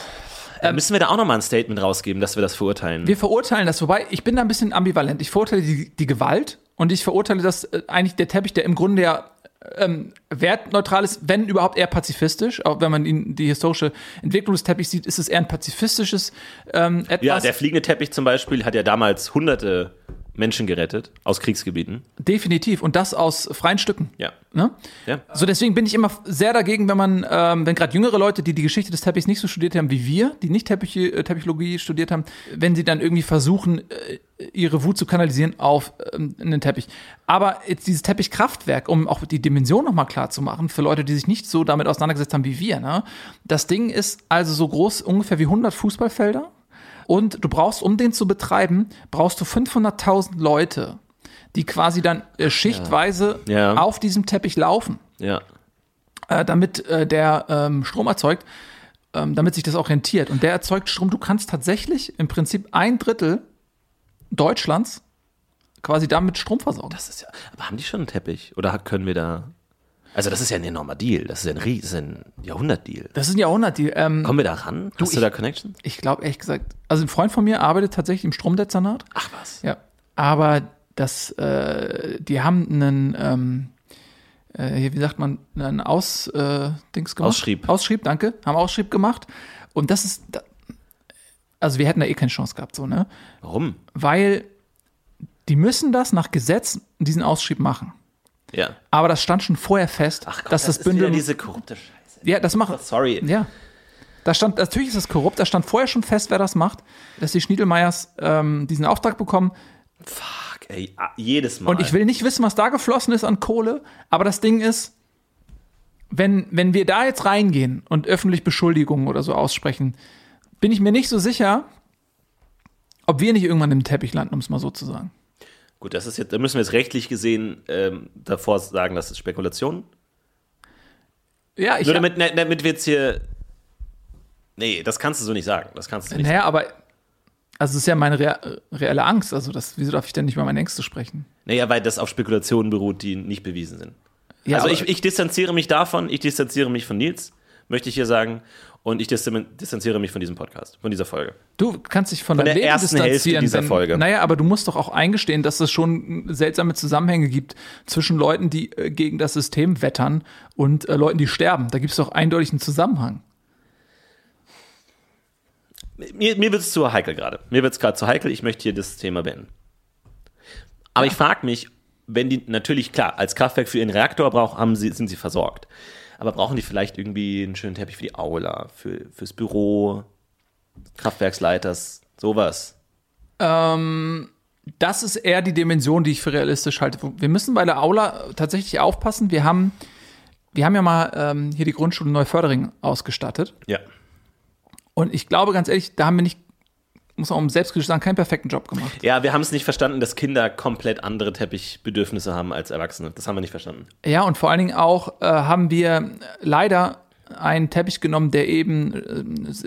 Äh, Müssen wir da auch nochmal ein Statement rausgeben, dass wir das verurteilen? Wir verurteilen das, wobei ich bin da ein bisschen ambivalent. Ich verurteile die, die Gewalt und ich verurteile das äh, eigentlich der Teppich, der im Grunde ja ähm, wertneutral ist, wenn überhaupt eher pazifistisch. Auch wenn man ihn, die historische Entwicklung des Teppichs sieht, ist es eher ein pazifistisches ähm, etwas. ja, der fliegende Teppich zum Beispiel hat ja damals hunderte Menschen gerettet aus Kriegsgebieten. Definitiv. Und das aus freien Stücken. Ja. Ne? ja. So deswegen bin ich immer sehr dagegen, wenn man, ähm, wenn gerade jüngere Leute, die die Geschichte des Teppichs nicht so studiert haben wie wir, die nicht Teppich, äh, Teppichologie studiert haben, wenn sie dann irgendwie versuchen, äh, ihre Wut zu kanalisieren auf ähm, einen Teppich. Aber jetzt dieses Teppichkraftwerk, um auch die Dimension nochmal klar zu machen, für Leute, die sich nicht so damit auseinandergesetzt haben wie wir, ne? das Ding ist also so groß ungefähr wie 100 Fußballfelder. Und du brauchst, um den zu betreiben, brauchst du 500.000 Leute, die quasi dann äh, schichtweise Ja. auf diesem Teppich laufen Ja. äh, damit äh, der ähm, Strom erzeugt, ähm, damit sich das auch rentiert. Und der erzeugt Strom. Du kannst tatsächlich im Prinzip ein Drittel Deutschlands quasi damit Strom versorgen. Das ist ja. Aber haben die schon einen Teppich? Oder können wir da. Also, das ist ja ein enormer Deal. Das ist ein, das ist ein Jahrhundertdeal. Das ist ein Jahrhundert. Die, ähm, Kommen wir da ran? Hast du, ich- da Connections? ich glaube ehrlich gesagt, also ein Freund von mir arbeitet tatsächlich im Stromdezernat. Ach was. Ja. Aber das, äh, die haben einen, ähm, äh, wie sagt man, einen Aus, äh, Dings gemacht. Ausschrieb. Ausschrieb, danke. Haben Ausschrieb gemacht. Und das ist, da- also wir hätten da eh keine Chance gehabt, so, ne? Warum? Weil die müssen das nach Gesetz, diesen Ausschrieb machen. Ja. Aber das stand schon vorher fest, Ach Gott, dass das, ist Bündel. wieder diese korrupte Scheiße. ja, das macht. Sorry. Ja. Da stand, natürlich ist das korrupt, da stand vorher schon fest, wer das macht, dass die Schniedelmeiers ähm, diesen Auftrag bekommen. Fuck, ey. ah, Jedes Mal. Und ich will nicht wissen, was da geflossen ist an Kohle, aber das Ding ist, wenn, wenn wir da jetzt reingehen und öffentlich Beschuldigungen oder so aussprechen, bin ich mir nicht so sicher, ob wir nicht irgendwann im Teppich landen, um es mal so zu sagen. Gut, das ist jetzt, da müssen wir jetzt rechtlich gesehen ähm, davor sagen, das ist Spekulation. Ja, ich. Nur damit, ne, damit wir jetzt hier. Nee, das kannst du so nicht sagen. Das kannst du nicht Naja, aber. Also, das ist ja meine rea reelle Angst. Also, das, wieso darf ich denn nicht über meine Ängste sprechen? Naja, weil das auf Spekulationen beruht, die nicht bewiesen sind. Ja, also ich, ich distanziere mich davon, ich distanziere mich von Nils, möchte ich hier sagen. Und ich distan- distanziere mich von diesem Podcast, von dieser Folge. Du kannst dich von, Von der Leben ersten Hälfte dieser wenn, Folge. Naja, aber du musst doch auch eingestehen, dass es schon seltsame Zusammenhänge gibt zwischen Leuten, die äh, gegen das System wettern und äh, Leuten, die sterben. Da gibt es doch eindeutig einen Zusammenhang. Mir, mir wird es zu heikel gerade. Mir wird es gerade zu heikel. Ich möchte hier das Thema beenden. Aber ich frage mich, wenn die natürlich klar als Kraftwerk für ihren Reaktor brauchen, haben sie, sind sie versorgt. Aber brauchen die vielleicht irgendwie einen schönen Teppich für die Aula, für, fürs Büro, Kraftwerksleiters, sowas? Das ist eher die Dimension, die ich für realistisch halte. Wir müssen bei der Aula tatsächlich aufpassen. Wir haben, wir haben ja mal ähm, hier die Grundschule Neufördering ausgestattet. Ja. Und ich glaube ganz ehrlich, da haben wir nicht, muss man um selbstkritisch sagen, keinen perfekten Job gemacht. Ja, wir haben es nicht verstanden, dass Kinder komplett andere Teppichbedürfnisse haben als Erwachsene. Das haben wir nicht verstanden. Ja, und vor allen Dingen auch äh, haben wir leider einen Teppich genommen, der eben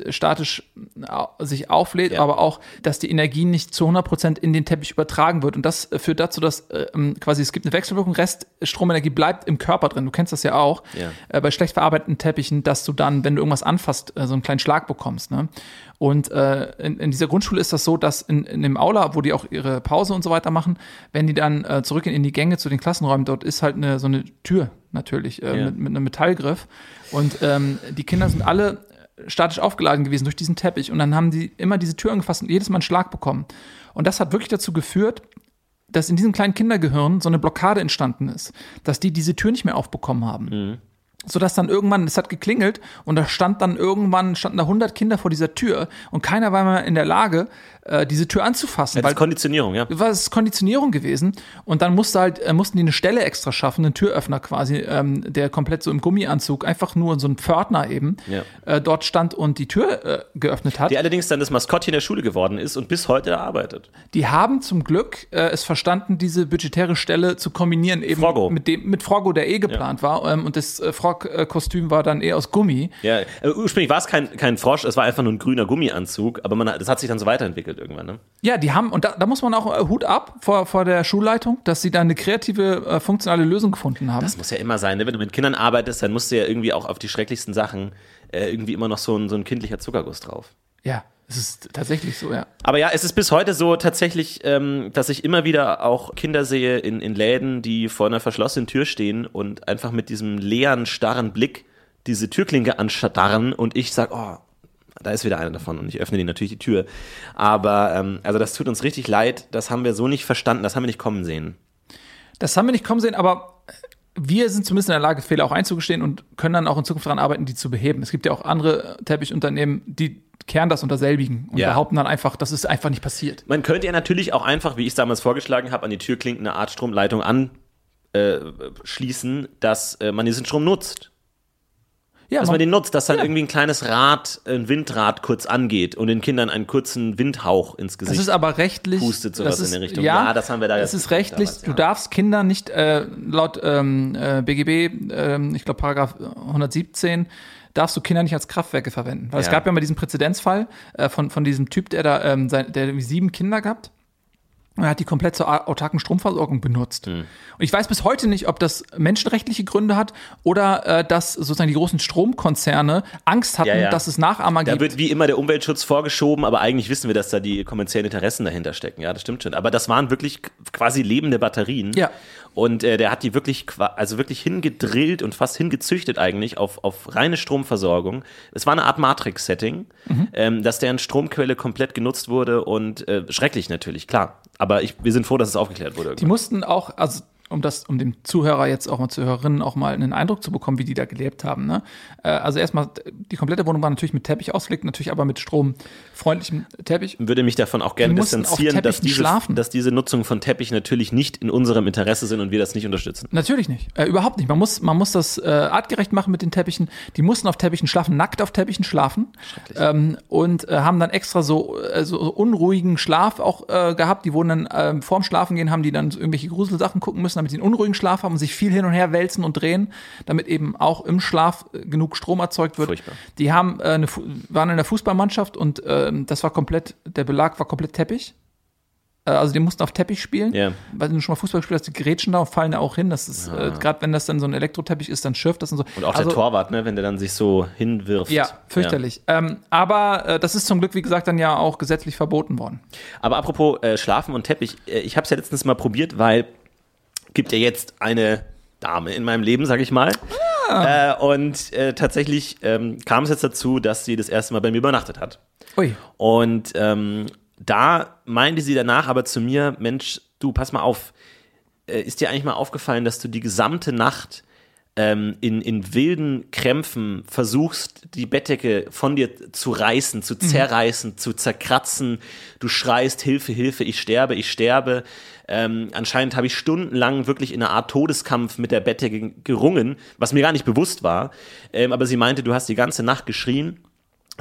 äh, statisch au sich auflädt, Ja. aber auch, dass die Energie nicht zu 100% in den Teppich übertragen wird. Und das äh, führt dazu, dass äh, ähm, quasi es gibt eine Wechselwirkung, Rest Stromenergie bleibt im Körper drin. Du kennst das ja auch Ja. äh, bei schlecht verarbeiteten Teppichen, dass du dann, wenn du irgendwas anfasst, äh, so einen kleinen Schlag bekommst. Ne? Und äh, in, in dieser Grundschule ist das so, dass in, in dem Aula, wo die auch ihre Pause und so weiter machen, wenn die dann äh, zurückgehen in die Gänge zu den Klassenräumen, dort ist halt eine, so eine Tür natürlich äh, Ja. mit, mit einem Metallgriff. Und ähm, die Kinder sind alle statisch aufgeladen gewesen durch diesen Teppich. Und dann haben die immer diese Tür angefasst und jedes Mal einen Schlag bekommen. Und das hat wirklich dazu geführt, dass in diesem kleinen Kindergehirn so eine Blockade entstanden ist, dass die diese Tür nicht mehr aufbekommen haben. Sodass dann irgendwann, es hat geklingelt und da stand dann irgendwann, standen da 100 Kinder vor dieser Tür und keiner war mehr in der Lage, äh, diese Tür anzufassen. Ja, das ist Konditionierung, ja. War es Konditionierung gewesen und dann musste halt, äh, mussten die eine Stelle extra schaffen, einen Türöffner quasi, ähm, der komplett so im Gummianzug, einfach nur so ein Pförtner eben, Ja. äh, dort stand und die Tür äh, geöffnet hat. Die allerdings dann das Maskottchen der Schule geworden ist und bis heute arbeitet. Die haben zum Glück äh, es verstanden, diese budgetäre Stelle zu kombinieren eben Froggo. mit dem mit Froggo, der eh geplant war ähm, und das äh, Frog-Kostüm war dann eh aus Gummi. Ja, äh, ursprünglich war es kein, kein Frosch, es war einfach nur ein grüner Gummianzug, aber man, das hat sich dann so weiterentwickelt irgendwann, ne? Ja, die haben und da, da muss man auch äh, Hut ab vor, vor der Schulleitung, dass sie da eine kreative, äh, funktionale Lösung gefunden haben. Das muss ja immer sein, ne? Wenn du mit Kindern arbeitest, dann musst du ja irgendwie auch auf die schrecklichsten Sachen äh, irgendwie immer noch so ein, so ein kindlicher Zuckerguss drauf. ja, es ist tatsächlich so, ja. Aber ja, es ist bis heute so tatsächlich, ähm, dass ich immer wieder auch Kinder sehe in, in Läden, die vor einer verschlossenen Tür stehen und einfach mit diesem leeren, starren Blick diese Türklinke anstarren und ich sag, oh, da ist wieder einer davon und ich öffne denen natürlich die Tür. Aber ähm, also das tut uns richtig leid, das haben wir so nicht verstanden, das haben wir nicht kommen sehen. Das haben wir nicht kommen sehen, aber wir sind zumindest in der Lage, Fehler auch einzugestehen und können dann auch in Zukunft daran arbeiten, die zu beheben. Es gibt ja auch andere Teppichunternehmen, die kehren das unter selbigen und Ja. behaupten dann einfach, das ist einfach nicht passiert. Man könnte ja natürlich auch einfach, wie ich es damals vorgeschlagen habe, an die Türklinken eine Art Stromleitung anschließen, dass äh, man diesen Strom nutzt. Ja, dass man den nutzt, dass dann Ja. irgendwie ein kleines Rad, ein Windrad kurz angeht und den Kindern einen kurzen Windhauch ins Das Gesicht. ist aber rechtlich. Pustet sowas das ist, in der Richtung. Ja, Ja, das haben wir da Das jetzt ist rechtlich. damals. Du darfst Kinder nicht äh, laut ähm, äh, BGB, ähm, ich glaube Paragraph 117, darfst du Kinder nicht als Kraftwerke verwenden. Weil es Ja. gab ja mal diesen Präzedenzfall äh, von von diesem Typ, der da, ähm, sein, der irgendwie sieben Kinder gehabt. Und er hat die komplett zur au- autarken Stromversorgung benutzt. Hm. Und ich weiß bis heute nicht, ob das menschenrechtliche Gründe hat oder äh, dass sozusagen die großen Stromkonzerne Angst hatten, Ja, ja. dass es Nachahmer da gibt. wird wie immer der Umweltschutz vorgeschoben, aber eigentlich wissen wir, dass da die kommerziellen Interessen dahinter stecken. Ja, das stimmt schon. Aber das waren wirklich quasi lebende Batterien. Ja. Und äh, der hat die wirklich, also wirklich hingedrillt und fast hingezüchtet eigentlich auf, auf reine Stromversorgung. Es war eine Art Matrix-Setting, Mhm. ähm, dass deren Stromquelle komplett genutzt wurde und äh, schrecklich natürlich, klar. Aber ich, wir sind froh, dass es aufgeklärt wurde. Die mussten auch, also um das, um dem Zuhörer jetzt auch mal Zuhörerinnen auch mal einen Eindruck zu bekommen, wie die da gelebt haben. Ne? Äh, Also erstmal, die komplette Wohnung war natürlich mit Teppich ausgelegt, natürlich aber mit stromfreundlichem Teppich. würde mich davon auch gerne distanzieren, dass diese, schlafen. dass diese Nutzung von Teppich natürlich nicht in unserem Interesse sind und wir das nicht unterstützen. Natürlich nicht. Äh, überhaupt nicht. Man muss, man muss das äh, artgerecht machen mit den Teppichen. Die mussten auf Teppichen schlafen, nackt auf Teppichen schlafen. Ähm, und äh, haben dann extra so, äh, so unruhigen Schlaf auch äh, gehabt. Die wurden dann ähm, vorm Schlafen gehen, haben die dann irgendwelche Gruselsachen gucken müssen, damit sie einen unruhigen Schlaf haben und sich viel hin und her wälzen und drehen, damit eben auch im Schlaf äh, genug Strom erzeugt wird. Furchtbar. Die haben äh, eine, waren in der Fußballmannschaft und ähm, das war komplett, der Belag war komplett Teppich. Äh, Also die mussten auf Teppich spielen. Ja. Weil du schon mal Fußball gespielt hast, die grätschen da und fallen da auch hin. Das ist, äh, gerade wenn das dann so ein Elektroteppich ist, dann schürft das und so. Und auch also, der Torwart, ne, wenn der dann sich so hinwirft. Ja, fürchterlich. Ähm, aber äh, das ist zum Glück, wie gesagt, dann ja auch gesetzlich verboten worden. Aber apropos äh, Schlafen und Teppich, äh, ich habe es ja letztens mal probiert, weil gibt ja jetzt eine Dame in meinem Leben, sag ich mal. Äh, und äh, tatsächlich ähm, kam es jetzt dazu, dass sie das erste Mal bei mir übernachtet hat. Ui. Und ähm, da meinte sie danach aber zu mir, Mensch, du, pass mal auf, äh, ist dir eigentlich mal aufgefallen, dass du die gesamte Nacht ähm, in, in wilden Krämpfen versuchst, die Bettdecke von dir zu reißen, zu zerreißen, zu zerkratzen. Du schreist, Hilfe, Hilfe, ich sterbe, ich sterbe. Ähm, anscheinend habe ich stundenlang wirklich in einer Art Todeskampf mit der Bettdecke gerungen, was mir gar nicht bewusst war. Ähm, aber sie meinte, du hast die ganze Nacht geschrien.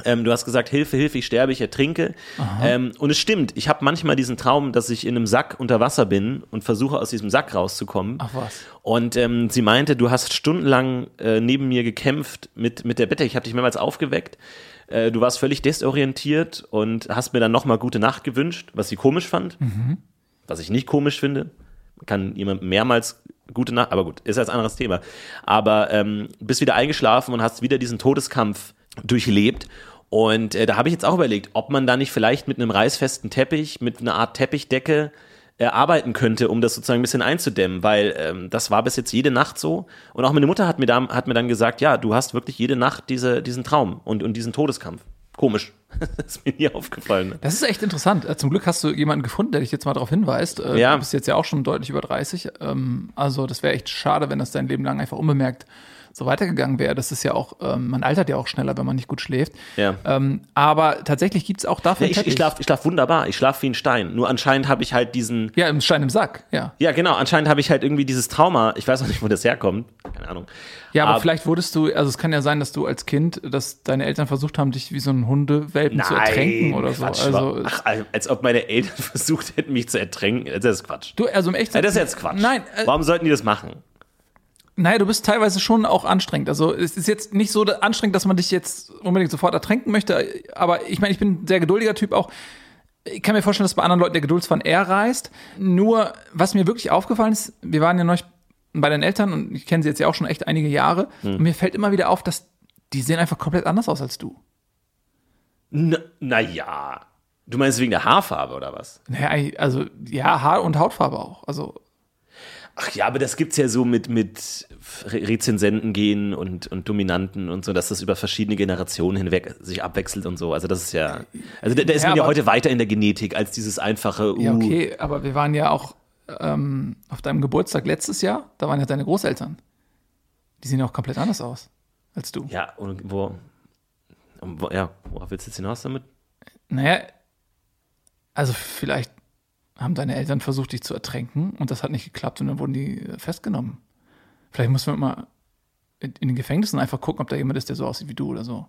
Ähm, du hast gesagt, Hilfe, Hilfe, ich sterbe, ich ertrinke. Ähm, und es stimmt, ich habe manchmal diesen Traum, dass ich in einem Sack unter Wasser bin und versuche aus diesem Sack rauszukommen. Ach was. Und ähm, sie meinte, du hast stundenlang äh, neben mir gekämpft mit, mit der Bettdecke. Ich habe dich mehrmals aufgeweckt. Äh, du warst völlig desorientiert und hast mir dann nochmal gute Nacht gewünscht, was sie komisch fand. Was ich nicht komisch finde. Kann jemand mehrmals gute Nacht, aber gut, ist jetzt ein anderes Thema. Aber ähm, bist wieder eingeschlafen und hast wieder diesen Todeskampf durchlebt. Und äh, da habe ich jetzt auch überlegt, ob man da nicht vielleicht mit einem reißfesten Teppich, mit einer Art Teppichdecke äh, arbeiten könnte, um das sozusagen ein bisschen einzudämmen, weil ähm, das war bis jetzt jede Nacht so. Und auch meine Mutter hat mir, da, hat mir dann gesagt, ja, du hast wirklich jede Nacht diese, diesen Traum und, und diesen Todeskampf. Komisch. das ist mir nie aufgefallen. Ne? Das ist echt interessant. Äh, Zum Glück hast du jemanden gefunden, der dich jetzt mal darauf hinweist. Äh, Ja. Du bist jetzt ja auch schon deutlich über 30. Ähm, Also das wäre echt schade, wenn das dein Leben lang einfach unbemerkt so weitergegangen wäre. Das ist ja auch, ähm, man altert ja auch schneller, wenn man nicht gut schläft. Ja. Ähm, aber tatsächlich gibt's auch dafür Ja, ich, ich schlaf, ich schlaf wunderbar. Ich schlaf wie ein Stein. Nur anscheinend habe ich halt diesen, Ja, im Stein im Sack, ja. ja genau, anscheinend habe ich halt irgendwie dieses Trauma. Ich weiß auch nicht, wo das herkommt. Keine Ahnung. Ja, aber, Aber- vielleicht wurdest du, also es kann ja sein, dass du als Kind, dass deine Eltern versucht haben, dich wie so ein Hundewelpen zu ertränken oder Quatsch, so. Also, ach, als ob meine Eltern versucht hätten, mich zu ertränken. Das ist Quatsch. du, also im echt. Ja, das ist jetzt Quatsch. Nein, äh, Warum sollten die das machen? Naja, du bist teilweise schon auch anstrengend. Also es ist jetzt nicht so anstrengend, dass man dich jetzt unbedingt sofort ertränken möchte. Aber ich meine, ich bin ein sehr geduldiger Typ auch. Ich kann mir vorstellen, dass bei anderen Leuten der Geduldsfaden eher reißt. Nur, was mir wirklich aufgefallen ist, wir waren ja neulich bei deinen Eltern und ich kenne sie jetzt ja auch schon echt einige Jahre. Und mir fällt immer wieder auf, dass die sehen einfach komplett anders aus als du. Na, na ja. Du meinst wegen der Haarfarbe oder was? Naja, also ja, Haar- und Hautfarbe auch. Also Ach ja, aber das gibt's ja so mit, mit Re Rezensenten gehen und, und Dominanten und so, dass das über verschiedene Generationen hinweg sich abwechselt und so. Also das ist ja, also da, da ist Ja, man ja heute weiter in der Genetik als dieses einfache, uh, Ja, okay, aber wir waren ja auch ähm, auf deinem Geburtstag letztes Jahr, da waren ja deine Großeltern. Die sehen ja auch komplett anders aus als du. ja, und wo, wo, ja, worauf willst du jetzt hinaus damit? Naja, also vielleicht haben deine Eltern versucht, dich zu ertränken und das hat nicht geklappt und dann wurden die äh, festgenommen. Vielleicht muss man mal in den Gefängnissen einfach gucken, ob da jemand ist, der so aussieht wie du oder so.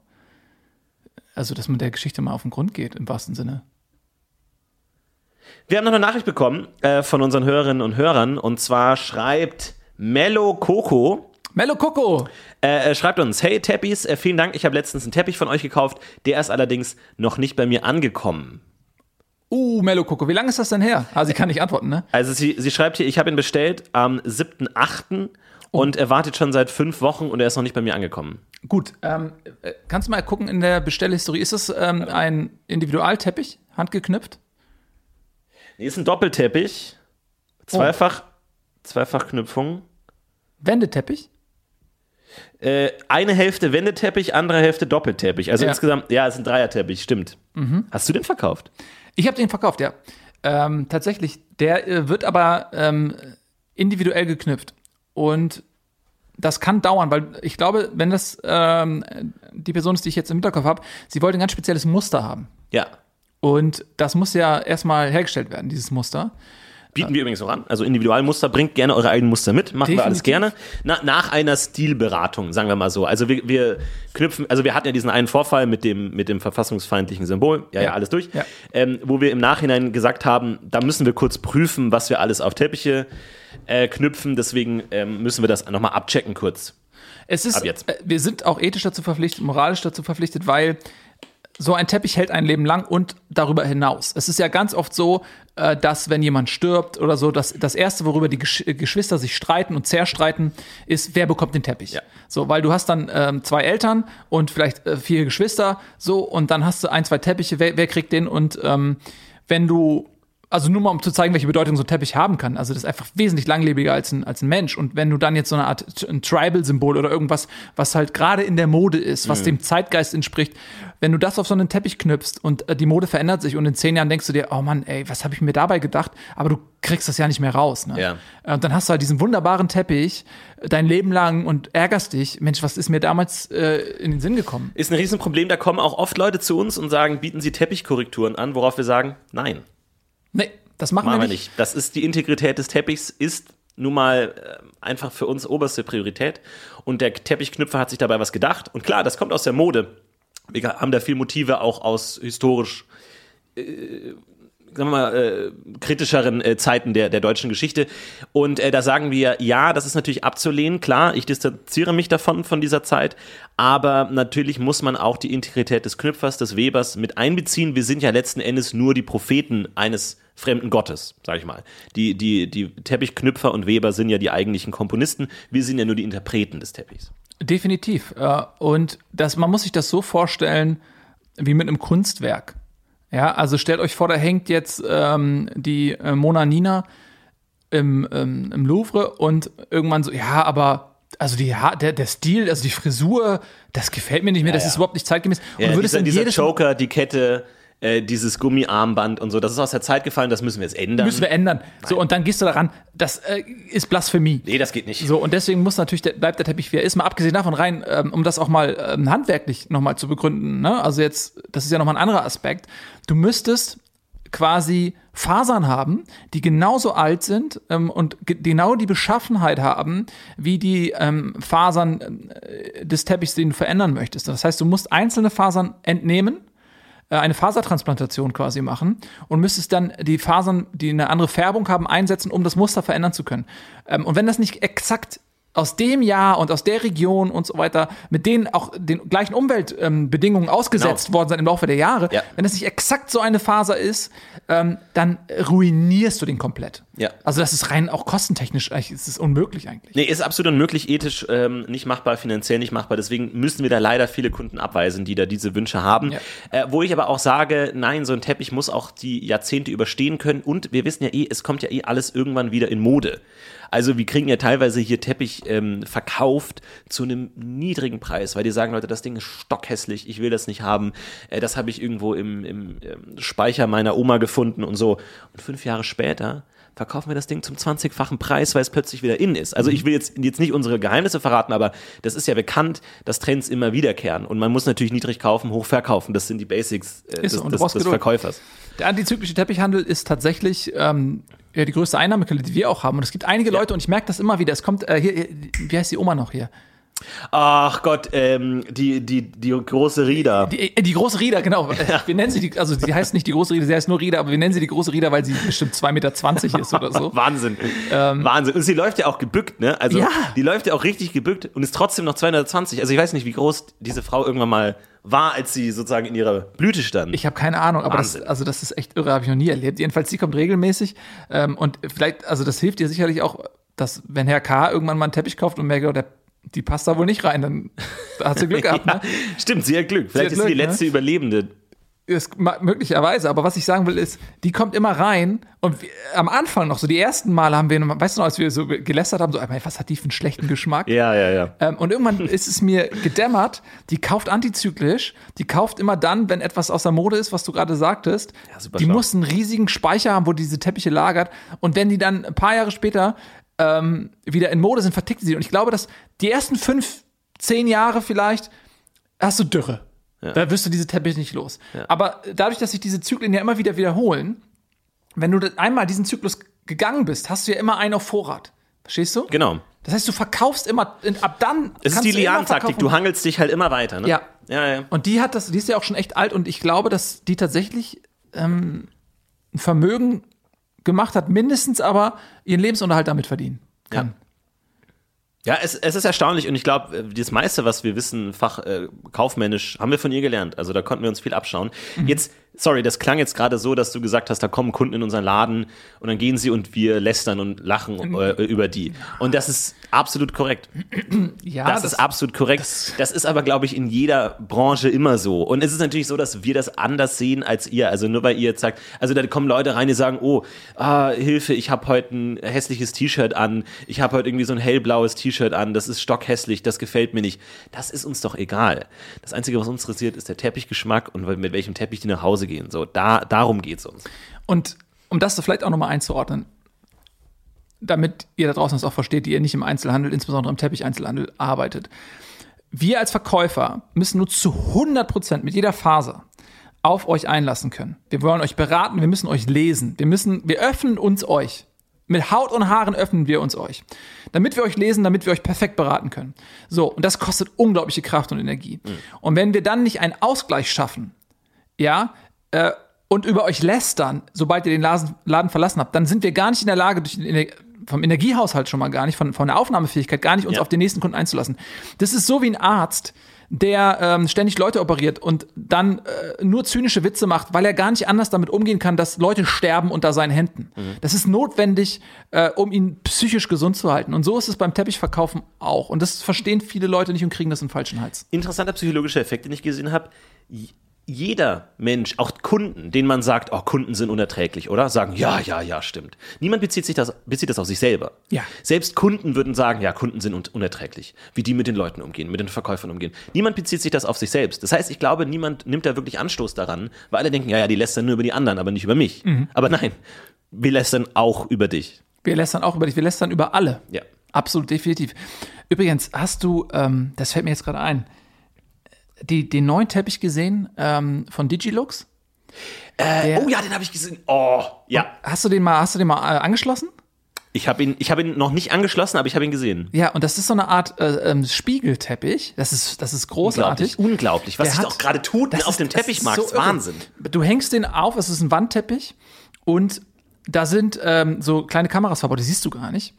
Also, dass man der Geschichte mal auf den Grund geht, im wahrsten Sinne. Wir haben noch eine Nachricht bekommen äh, von unseren Hörerinnen und Hörern und zwar schreibt Mello Coco, Mello Coco! Äh, er schreibt uns, hey Teppis, äh, vielen Dank, ich habe letztens einen Teppich von euch gekauft, der ist allerdings noch nicht bei mir angekommen. Uh, Mello Coco, wie lange ist das denn her? Ah, sie kann nicht antworten, ne? Also sie, sie schreibt hier, ich habe ihn bestellt am 7.8. und er wartet schon seit fünf Wochen und er ist noch nicht bei mir angekommen. Gut, ähm, äh, kannst du mal gucken in der Bestellhistorie, ist das ähm, ein Individualteppich, handgeknüpft? Nee, ist ein Doppelteppich, zweifach, zweifach Knüpfung. Wendeteppich? Äh, eine Hälfte Wendeteppich, andere Hälfte Doppelteppich. Also Ja. insgesamt, ja, es ist ein Dreierteppich, stimmt. Hast du den verkauft? Ich habe den verkauft, ja. Ähm, tatsächlich. Der äh, wird aber ähm, individuell geknüpft. Und das kann dauern, weil ich glaube, wenn das ähm, die Person ist, die ich jetzt im Hinterkopf habe, sie wollte ein ganz spezielles Muster haben. Ja. Und das muss ja erstmal hergestellt werden, dieses Muster. Bieten wir übrigens auch an. Also Individualmuster, bringt gerne eure eigenen Muster mit. Machen wir alles gerne. Definitiv. Na, nach einer Stilberatung, sagen wir mal so. Also wir, wir knüpfen, also wir hatten ja diesen einen Vorfall mit dem, mit dem verfassungsfeindlichen Symbol. Ja, ja, Ja. alles durch. Ja. Ähm, wo wir im Nachhinein gesagt haben, da müssen wir kurz prüfen, was wir alles auf Teppiche äh, knüpfen. Deswegen ähm, müssen wir das nochmal abchecken kurz. Es ist, Ab jetzt. äh, wir sind auch ethisch dazu verpflichtet, moralisch dazu verpflichtet, weil so ein Teppich hält ein Leben lang und darüber hinaus. Es ist ja ganz oft so, äh, dass wenn jemand stirbt oder so, dass das erste, worüber die äh, Geschwister sich streiten und zerstreiten, ist, wer bekommt den Teppich. Ja. So, weil du hast dann ähm, zwei Eltern und vielleicht äh, vier Geschwister, so und dann hast du ein, zwei Teppiche, wer, wer kriegt den und ähm, wenn du also nur mal um zu zeigen, welche Bedeutung so ein Teppich haben kann. Also das ist einfach wesentlich langlebiger als ein, als ein Mensch. Und wenn du dann jetzt so eine Art ein Tribal-Symbol oder irgendwas, was halt gerade in der Mode ist, was dem Zeitgeist entspricht, wenn du das auf so einen Teppich knüpfst und äh, die Mode verändert sich und in zehn Jahren denkst du dir, oh Mann, ey, was habe ich mir dabei gedacht? Aber du kriegst das ja nicht mehr raus. Ne? Ja. Und dann hast du halt diesen wunderbaren Teppich dein Leben lang und ärgerst dich. Mensch, was ist mir damals äh, in den Sinn gekommen? Ist ein Riesenproblem. Da kommen auch oft Leute zu uns und sagen, bieten Sie Teppichkorrekturen an, worauf wir sagen, nein. Nee, das machen, Machen wir nicht. nicht. Das ist die Integrität des Teppichs, ist nun mal äh, einfach für uns oberste Priorität. Und der Teppichknüpfer hat sich dabei was gedacht. Und klar, das kommt aus der Mode. Wir haben da viel Motive auch aus historisch, äh, sagen wir mal, äh, kritischeren äh, Zeiten der, der deutschen Geschichte. Und äh, da sagen wir, ja, das ist natürlich abzulehnen. Klar, ich distanziere mich davon, von dieser Zeit. Aber natürlich muss man auch die Integrität des Knüpfers, des Webers mit einbeziehen. Wir sind ja letzten Endes nur die Propheten eines fremden Gottes, sag ich mal. Die, die, die Teppichknüpfer und Weber sind ja die eigentlichen Komponisten. Wir sind ja nur die Interpreten des Teppichs. Definitiv. Äh, Und das, man muss sich das so vorstellen wie mit einem Kunstwerk. Ja, also stellt euch vor, da hängt jetzt ähm, die äh, Mona Nina im, ähm, im Louvre und irgendwann so, ja, aber also die Ha- der, der Stil, also die Frisur, das gefällt mir nicht mehr, das Ja, ist ja. überhaupt nicht zeitgemäß. Und Ja, du würdest dieser, dieser jedes Joker, die Kette, äh, dieses Gummiarmband und so, das ist aus der Zeit gefallen, das müssen wir jetzt ändern. müssen wir ändern. So, und dann gehst du daran, das äh, ist Blasphemie. nee, das geht nicht. So, und deswegen muss natürlich, der, bleibt der Teppich, wie er ist. Mal abgesehen davon rein, ähm, um das auch mal ähm, handwerklich nochmal zu begründen. Ne? Also jetzt, das ist ja nochmal ein anderer Aspekt. Du müsstest quasi Fasern haben, die genauso alt sind ähm, und ge genau die Beschaffenheit haben, wie die ähm, Fasern äh, des Teppichs, den du verändern möchtest. Das heißt, du musst einzelne Fasern entnehmen, eine Fasertransplantation quasi machen und müsstest dann die Fasern, die eine andere Färbung haben, einsetzen, um das Muster verändern zu können. Ähm, und wenn das nicht exakt aus dem Jahr und aus der Region und so weiter, mit denen auch den gleichen Umweltbedingungen ausgesetzt worden sind im Laufe der Jahre, Ja. wenn es nicht exakt so eine Faser ist, ähm, dann ruinierst du den komplett. Ja. Also das ist rein auch kostentechnisch, ist es unmöglich eigentlich. Nee, ist absolut unmöglich, ethisch ähm, nicht machbar, finanziell nicht machbar. Deswegen müssen wir da leider viele Kunden abweisen, die da diese Wünsche haben. Ja. Äh, wo ich aber auch sage, nein, so ein Teppich muss auch die Jahrzehnte überstehen können. Und wir wissen ja eh, es kommt ja eh alles irgendwann wieder in Mode. Also wir kriegen ja teilweise hier Teppich ähm, verkauft zu einem niedrigen Preis, weil die sagen, Leute, das Ding ist stockhässlich, ich will das nicht haben. Äh, das habe ich irgendwo im, im ähm, Speicher meiner Oma gefunden und so. Und fünf Jahre später verkaufen wir das Ding zum 20-fachen Preis, weil es plötzlich wieder in ist. Also ich will jetzt, jetzt nicht unsere Geheimnisse verraten, aber das ist ja bekannt, dass Trends immer wiederkehren. Und man muss natürlich niedrig kaufen, hoch verkaufen. Das sind die Basics äh, des, des, des. Verkäufers. Der antizyklische Teppichhandel ist tatsächlich ähm, ja, die größte Einnahmequelle, die wir auch haben. Und es gibt einige Leute, und ich merke das immer wieder, es kommt, äh, hier, hier, wie heißt die Oma noch hier? Ach Gott, ähm, die, die, die große Rieder. Die, äh, die große Rieder, genau. Wir nennen sie die, also sie heißt nicht die große Rieder, sie heißt nur Rieder, aber wir nennen sie die große Rieder, weil sie bestimmt 2,20 Meter ist oder so. Wahnsinn. Wahnsinn. Und sie läuft ja auch gebückt, ne? Also Ja. die läuft ja auch richtig gebückt und ist trotzdem noch 220. Also ich weiß nicht, wie groß diese Frau irgendwann mal war, als sie sozusagen in ihrer Blüte stand. Ich habe keine Ahnung, aber das, also das ist echt irre, habe ich noch nie erlebt. Jedenfalls, sie kommt regelmäßig ähm, und vielleicht, also das hilft ihr sicherlich auch, dass wenn Herr K. irgendwann mal einen Teppich kauft und merkt, oh, der, die passt da wohl nicht rein, dann hat sie Glück gehabt. ja, Ne? stimmt, sie hat Glück. Vielleicht hat ist sie die Glück, ne? letzte Überlebende. Ist möglicherweise, aber was ich sagen will, ist, die kommt immer rein und wir, am Anfang noch, so die ersten Male haben wir, weißt du noch, als wir so gelästert haben, so, was hat die für einen schlechten Geschmack? Ja, ja, ja. Ähm, und irgendwann ist es mir gedämmert, die kauft antizyklisch, die kauft immer dann, wenn etwas aus der Mode ist, was du gerade sagtest. Ja, super die schlau. muss einen riesigen Speicher haben, wo diese Teppiche lagert. Und wenn die dann ein paar Jahre später ähm, wieder in Mode sind, vertickt sie. Und ich glaube, dass die ersten fünf, zehn Jahre vielleicht hast du Dürre. Da wirst du diese Teppiche nicht los. Aber dadurch, dass sich diese Zyklen ja immer wieder wiederholen, wenn du einmal diesen Zyklus gegangen bist, hast du ja immer einen auf Vorrat. Verstehst du? Genau. Das heißt, du verkaufst immer, ab dann. Es ist die Lian-Taktik. Du hangelst dich halt immer weiter, ne? Ja. Ja, ja. Und die hat das, die ist ja auch schon echt alt und ich glaube, dass die tatsächlich ähm, ein Vermögen gemacht hat, mindestens aber ihren Lebensunterhalt damit verdienen kann. Ja, es, es ist erstaunlich und ich glaube, das meiste, was wir wissen, fach äh, kaufmännisch, haben wir von ihr gelernt. Also da konnten wir uns viel abschauen. Mhm. Jetzt, sorry, das klang jetzt gerade so, dass du gesagt hast, da kommen Kunden in unseren Laden und dann gehen sie und wir lästern und lachen äh, über die. Und das ist absolut korrekt. Ja, Das, ist absolut korrekt. Das, ist aber, glaube ich, in jeder Branche immer so. Und es ist natürlich so, dass wir das anders sehen als ihr. Also nur weil ihr jetzt sagt, also da kommen Leute rein, die sagen, oh, ah, Hilfe, ich habe heute ein hässliches T-Shirt an, ich habe heute irgendwie so ein hellblaues T-Shirt an, das ist stockhässlich, das gefällt mir nicht. Das ist uns doch egal. Das Einzige, was uns interessiert, ist der Teppichgeschmack und mit welchem Teppich die nach Hause gehen. So, da, darum geht's uns. Und um das vielleicht auch nochmal einzuordnen, damit ihr da draußen das auch versteht, die ihr nicht im Einzelhandel, insbesondere im Teppich-Einzelhandel arbeitet. Wir als Verkäufer müssen nur zu 100 Prozent mit jeder Faser auf euch einlassen können. Wir wollen euch beraten, wir müssen euch lesen, wir müssen, wir öffnen uns euch. Mit Haut und Haaren öffnen wir uns euch. Damit wir euch lesen, damit wir euch perfekt beraten können. So, und das kostet unglaubliche Kraft und Energie. Und wenn wir dann nicht einen Ausgleich schaffen, ja, äh, und über euch lästern, sobald ihr den Laden, verlassen habt, dann sind wir gar nicht in der Lage, durch den Ener vom Energiehaushalt schon mal gar nicht, von, von der Aufnahmefähigkeit gar nicht, uns Ja. auf den nächsten Kunden einzulassen. Das ist so wie ein Arzt, der ähm, ständig Leute operiert und dann äh, nur zynische Witze macht, weil er gar nicht anders damit umgehen kann, dass Leute sterben unter seinen Händen. Das ist notwendig, äh, um ihn psychisch gesund zu halten. Und so ist es beim Teppichverkaufen auch. Und das verstehen viele Leute nicht und kriegen das in den falschen Hals. interessanter psychologischer Effekt, den ich gesehen habe. Jeder Mensch, auch Kunden, denen man sagt, oh, Kunden sind unerträglich, oder? Sagen, ja, ja, ja, stimmt. Niemand bezieht sich das, bezieht das auf sich selber. Ja. Selbst Kunden würden sagen, ja, Kunden sind un unerträglich. Wie die mit den Leuten umgehen, mit den Verkäufern umgehen. Niemand bezieht sich das auf sich selbst. Das heißt, ich glaube, niemand nimmt da wirklich Anstoß daran, weil alle denken, ja, ja, die lästern nur über die anderen, aber nicht über mich. Aber nein, wir lästern auch über dich. Wir lästern auch über dich, wir lästern über alle. Ja. Absolut, definitiv. Übrigens, hast du, ähm, das fällt mir jetzt gerade ein, die, den neuen Teppich gesehen ähm, von Digilux? Äh, oh ja, den habe ich gesehen. Oh, ja. Hast du den mal, hast du den mal äh, angeschlossen? Ich habe ihn, ich habe ihn noch nicht angeschlossen, aber ich habe ihn gesehen. Ja, und das ist so eine Art äh, ähm, Spiegelteppich. Das ist, das ist großartig. Unglaublich, unglaublich. Was Der sich auch gerade tut Das auf ist- dem das ist Teppichmarkt. so ist irre. Wahnsinn. Du hängst den auf, es ist ein Wandteppich und da sind ähm, so kleine Kameras verbaut, die siehst du gar nicht.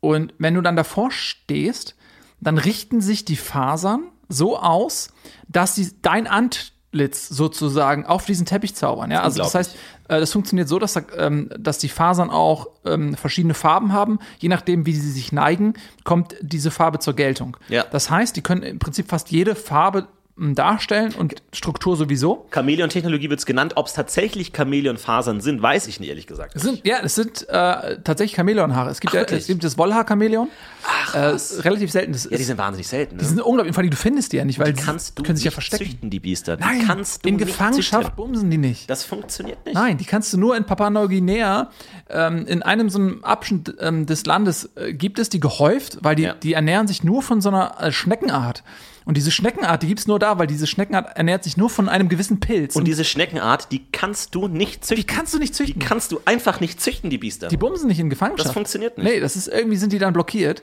Und wenn du dann davor stehst, dann richten sich die Fasern so aus, dass sie dein Antlitz sozusagen auf diesen Teppich zaubern. Ja? Also das heißt, äh, das funktioniert so, dass, da, ähm, dass die Fasern auch ähm, verschiedene Farben haben. Je nachdem, wie sie sich neigen, kommt diese Farbe zur Geltung. Ja. Das heißt, die können im Prinzip fast jede Farbe darstellen und Struktur sowieso. Chamäleon-Technologie wird es genannt. Ob es tatsächlich Chamäleon-Fasern sind, weiß ich nicht, ehrlich gesagt. Es sind, ja, es sind äh, tatsächlich Chamäleonhaare. Es gibt Ach, ja es gibt das Wollhaar-Chamäleon. Ach, Äh, relativ selten. Das ja, die sind wahnsinnig selten. Ne? die sind unglaublich. Vor allem, du findest die ja nicht, weil die kannst du können sich ja verstecken. züchten, die Biester. Die Nein, kannst du in Gefangenschaft züchten. bumsen die nicht. Das funktioniert nicht. Nein, die kannst du nur in Papua-Neuguinea, ähm, in einem so einem Abschnitt ähm, des Landes äh, gibt es die gehäuft, weil die, Ja. die ernähren sich nur von so einer äh, Schneckenart. Und diese Schneckenart, die gibt's nur da, weil diese Schneckenart ernährt sich nur von einem gewissen Pilz. Und diese Schneckenart, die kannst du nicht züchten. die kannst du nicht Die züchten. kannst du einfach nicht züchten, die Biester. Die bumsen nicht in Gefangenschaft. Das funktioniert nicht. Nee, das ist irgendwie sind die dann blockiert.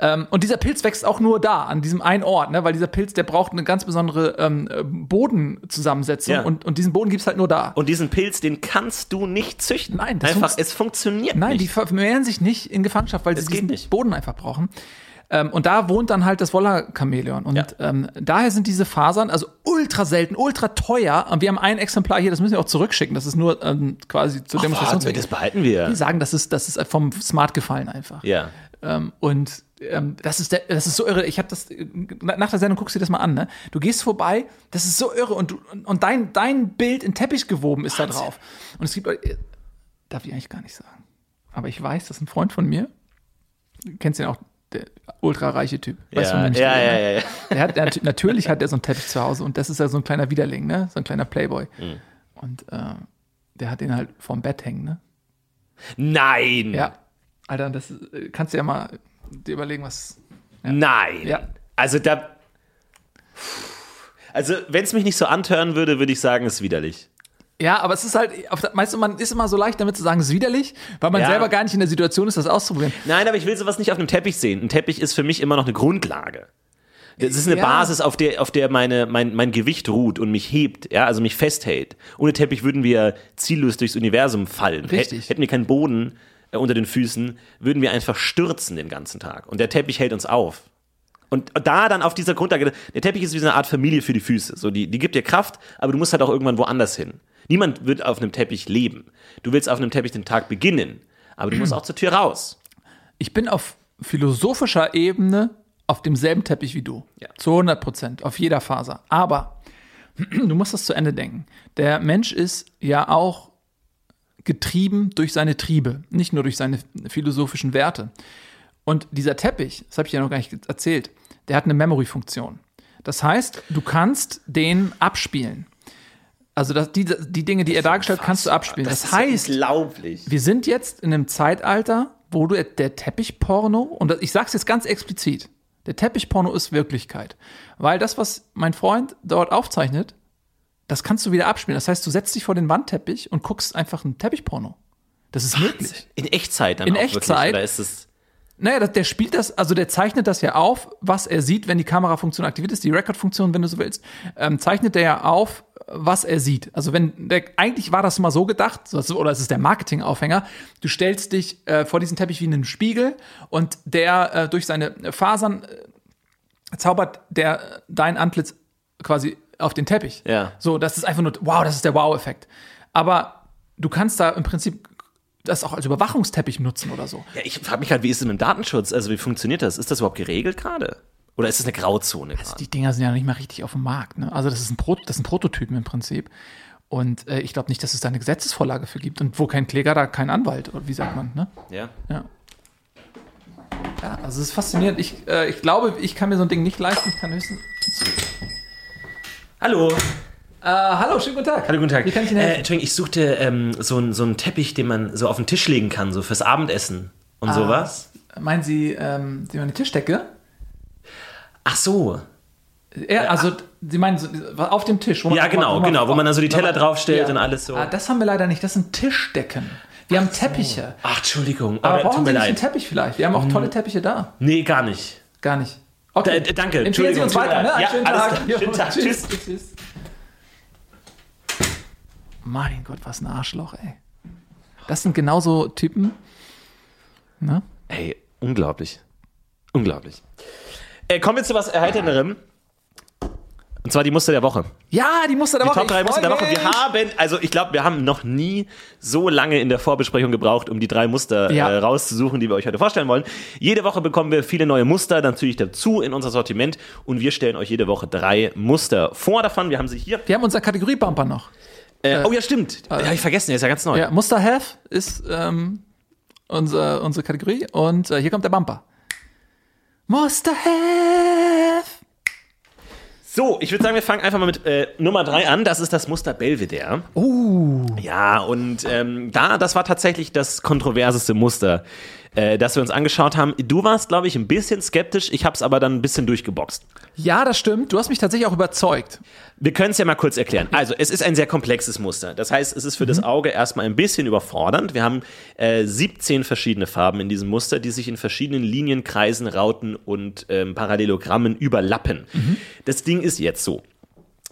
Ähm, und dieser Pilz wächst auch nur da, an diesem einen Ort, ne? weil dieser Pilz, der braucht eine ganz besondere ähm, äh, Bodenzusammensetzung Ja. und, und diesen Boden gibt's halt nur da. Und diesen Pilz, den kannst du nicht züchten. Nein, das einfach, funkt- es funktioniert Nein, nicht. die vermehren sich nicht in Gefangenschaft, weil sie Das geht diesen nicht. Boden einfach brauchen. Ähm, und da wohnt dann halt das Woller-Chamäleon. Und Ja. ähm, daher sind diese Fasern also ultra selten, ultra teuer. Und wir haben ein Exemplar hier, das müssen wir auch zurückschicken. Das ist nur ähm, quasi zur Warte, Demonstrationszwecken. das behalten wir. Die sagen, das ist, das ist vom Smart gefallen einfach. Ja. Ähm, und ähm, das ist der, das ist so irre. Ich habe das nach der Sendung guckst du dir das mal an. Ne? Du gehst vorbei, das ist so irre und du, und dein dein Bild in Teppich gewoben ist da Wahnsinn. drauf. Und es gibt äh, darf ich eigentlich gar nicht sagen, aber ich weiß, dass ein Freund von mir, du kennst den auch, der ultrareiche Typ. Weißt du, Ja, ich ja, ja, ne? ja, ja. Der hat, der natürlich hat er so einen Teppich zu Hause und das ist ja so ein kleiner Widerling, ne? So ein kleiner Playboy. Mhm. Und äh, der hat den halt vorm Bett hängen, ne? Nein. Ja. Alter, das äh, kannst du ja mal dir überlegen, was. Nein. Ja. Also da. Also, wenn es mich nicht so antören würde, würde ich sagen, es ist widerlich. Ja, aber es ist halt, weißt du, man ist immer so leicht damit zu sagen, es ist widerlich, weil man Ja. selber gar nicht in der Situation ist, das auszuprobieren. Nein, aber ich will sowas nicht auf einem Teppich sehen. Ein Teppich ist für mich immer noch eine Grundlage. Das ist eine Ja. Basis, auf der, auf der meine, mein, mein Gewicht ruht und mich hebt, ja, also mich festhält. Ohne Teppich würden wir ziellos durchs Universum fallen. Richtig. Hät- Hätten wir keinen Boden äh, unter den Füßen, würden wir einfach stürzen den ganzen Tag. Und der Teppich hält uns auf. Und da dann auf dieser Grundlage, der Teppich ist wie so eine Art Familie für die Füße. So, die, die gibt dir Kraft, aber du musst halt auch irgendwann woanders hin. Niemand wird auf einem Teppich leben. Du willst auf einem Teppich den Tag beginnen, aber du musst auch zur Tür raus. Ich bin auf philosophischer Ebene auf demselben Teppich wie du. Ja. Zu 100 Prozent, auf jeder Faser. Aber du musst das zu Ende denken. Der Mensch ist ja auch getrieben durch seine Triebe, nicht nur durch seine philosophischen Werte. Und dieser Teppich, das habe ich ja noch gar nicht erzählt, der hat eine Memory-Funktion. Das heißt, du kannst den abspielen. Also das, die, die Dinge, die er dargestellt hat, kannst du abspielen. Das, ja heißt, unglaublich. wir sind jetzt in einem Zeitalter, wo du der Teppichporno, und ich sag's jetzt ganz explizit, der Teppichporno ist Wirklichkeit. Weil das, was mein Freund dort aufzeichnet, das kannst du wieder abspielen. Das heißt, du setzt dich vor den Wandteppich und guckst einfach einen Teppichporno. Das ist möglich. In Echtzeit dann In auch Echtzeit? wirklich, oder ist es Naja, der spielt das, also der zeichnet das ja auf, was er sieht, wenn die Kamerafunktion aktiviert ist, die Record-Funktion, wenn du so willst, ähm, zeichnet der ja auf, was er sieht. Also wenn der, eigentlich war das mal so gedacht, oder es ist der Marketingaufhänger, du stellst dich äh, vor diesen Teppich wie in einen Spiegel und der äh, durch seine Fasern äh, zaubert der dein Antlitz quasi auf den Teppich. Ja. So, das ist einfach nur, wow, das ist der Wow-Effekt. Aber du kannst da im Prinzip das auch als Überwachungsteppich nutzen oder so. Ja, ich frage mich halt, wie ist es mit dem Datenschutz? Also wie funktioniert das? Ist das überhaupt geregelt gerade? Oder ist es eine Grauzone? Also die Dinger sind ja noch nicht mal richtig auf dem Markt. Ne? Also das, ist ein Pro das sind Prototypen im Prinzip. Und äh, ich glaube nicht, dass es da eine Gesetzesvorlage für gibt. Und wo kein Kläger, da kein Anwalt. Oder wie sagt man? Ne? ja. Ja. Ja, also es ist faszinierend. Ich, äh, ich glaube, ich kann mir so ein Ding nicht leisten. Ich kann höchstens. Hallo. Äh, hallo, schönen guten Tag. Hallo, guten Tag. Wie kann ich Ihnen äh, helfen? Entschuldigung, ich suchte ähm, so, einen- so einen Teppich, den man so auf den Tisch legen kann, so fürs Abendessen Ah. und sowas. Meinen Sie, ähm, Sie meinen eine Tischdecke? Ach so. Ja, also Sie meinen so, auf dem Tisch. Wo Ja, genau, genau, wo man dann so die Teller draufstellt Ja. und alles so. Ah, das haben wir leider nicht. Das sind Tischdecken. Wir haben Teppiche. Ach, Entschuldigung. Aber Aber brauchen tut Sie mir nicht einen. Teppich vielleicht? Wir haben auch tolle Teppiche da. Nee, gar nicht. Gar nicht. Okay. D- danke. Empfehlen Sie uns weiter, ne? Ja, alles Tag. klar. Schönen Tag. Tschüss. Tschüss. Mein Gott, was ein Arschloch, ey. Das sind genauso Typen. Ne? Ey, unglaublich. Unglaublich. Äh, kommen wir zu was Erheiternderem. Und zwar die Muster der Woche. Ja, die Muster der Die Woche. Top 3 Ich Muster der Woche. Wir haben, also ich glaube, wir haben noch nie so lange in der Vorbesprechung gebraucht, um die drei Muster Ja. äh, rauszusuchen, die wir euch heute vorstellen wollen. Jede Woche bekommen wir viele neue Muster natürlich dazu in unser Sortiment und wir stellen euch jede Woche drei Muster vor davon. Wir haben sie hier. Wir haben unseren Kategorie-Bumper noch. Äh, oh ja, stimmt. Ja, hab ich vergessen, der ist ja ganz neu. Ja, Muster Have ist ähm, unser, unsere Kategorie. Und äh, hier kommt der Bumper. Muster Have. So, ich würde sagen, wir fangen einfach mal mit äh, Nummer drei an. Das ist das Muster Belvedere. Uh. Ja, und ähm, da, das war tatsächlich das kontroverseste Muster, äh, das wir uns angeschaut haben. Du warst, glaube ich, ein bisschen skeptisch. Ich habe es aber dann ein bisschen durchgeboxt. Ja, das stimmt. Du hast mich tatsächlich auch überzeugt. Wir können es ja mal kurz erklären. Also, es ist ein sehr komplexes Muster. Das heißt, es ist für das Auge erstmal ein bisschen überfordernd. Wir haben äh, 17 verschiedene Farben in diesem Muster, die sich in verschiedenen Linien, Kreisen, Rauten und ähm, Parallelogrammen überlappen. Das Ding ist jetzt so.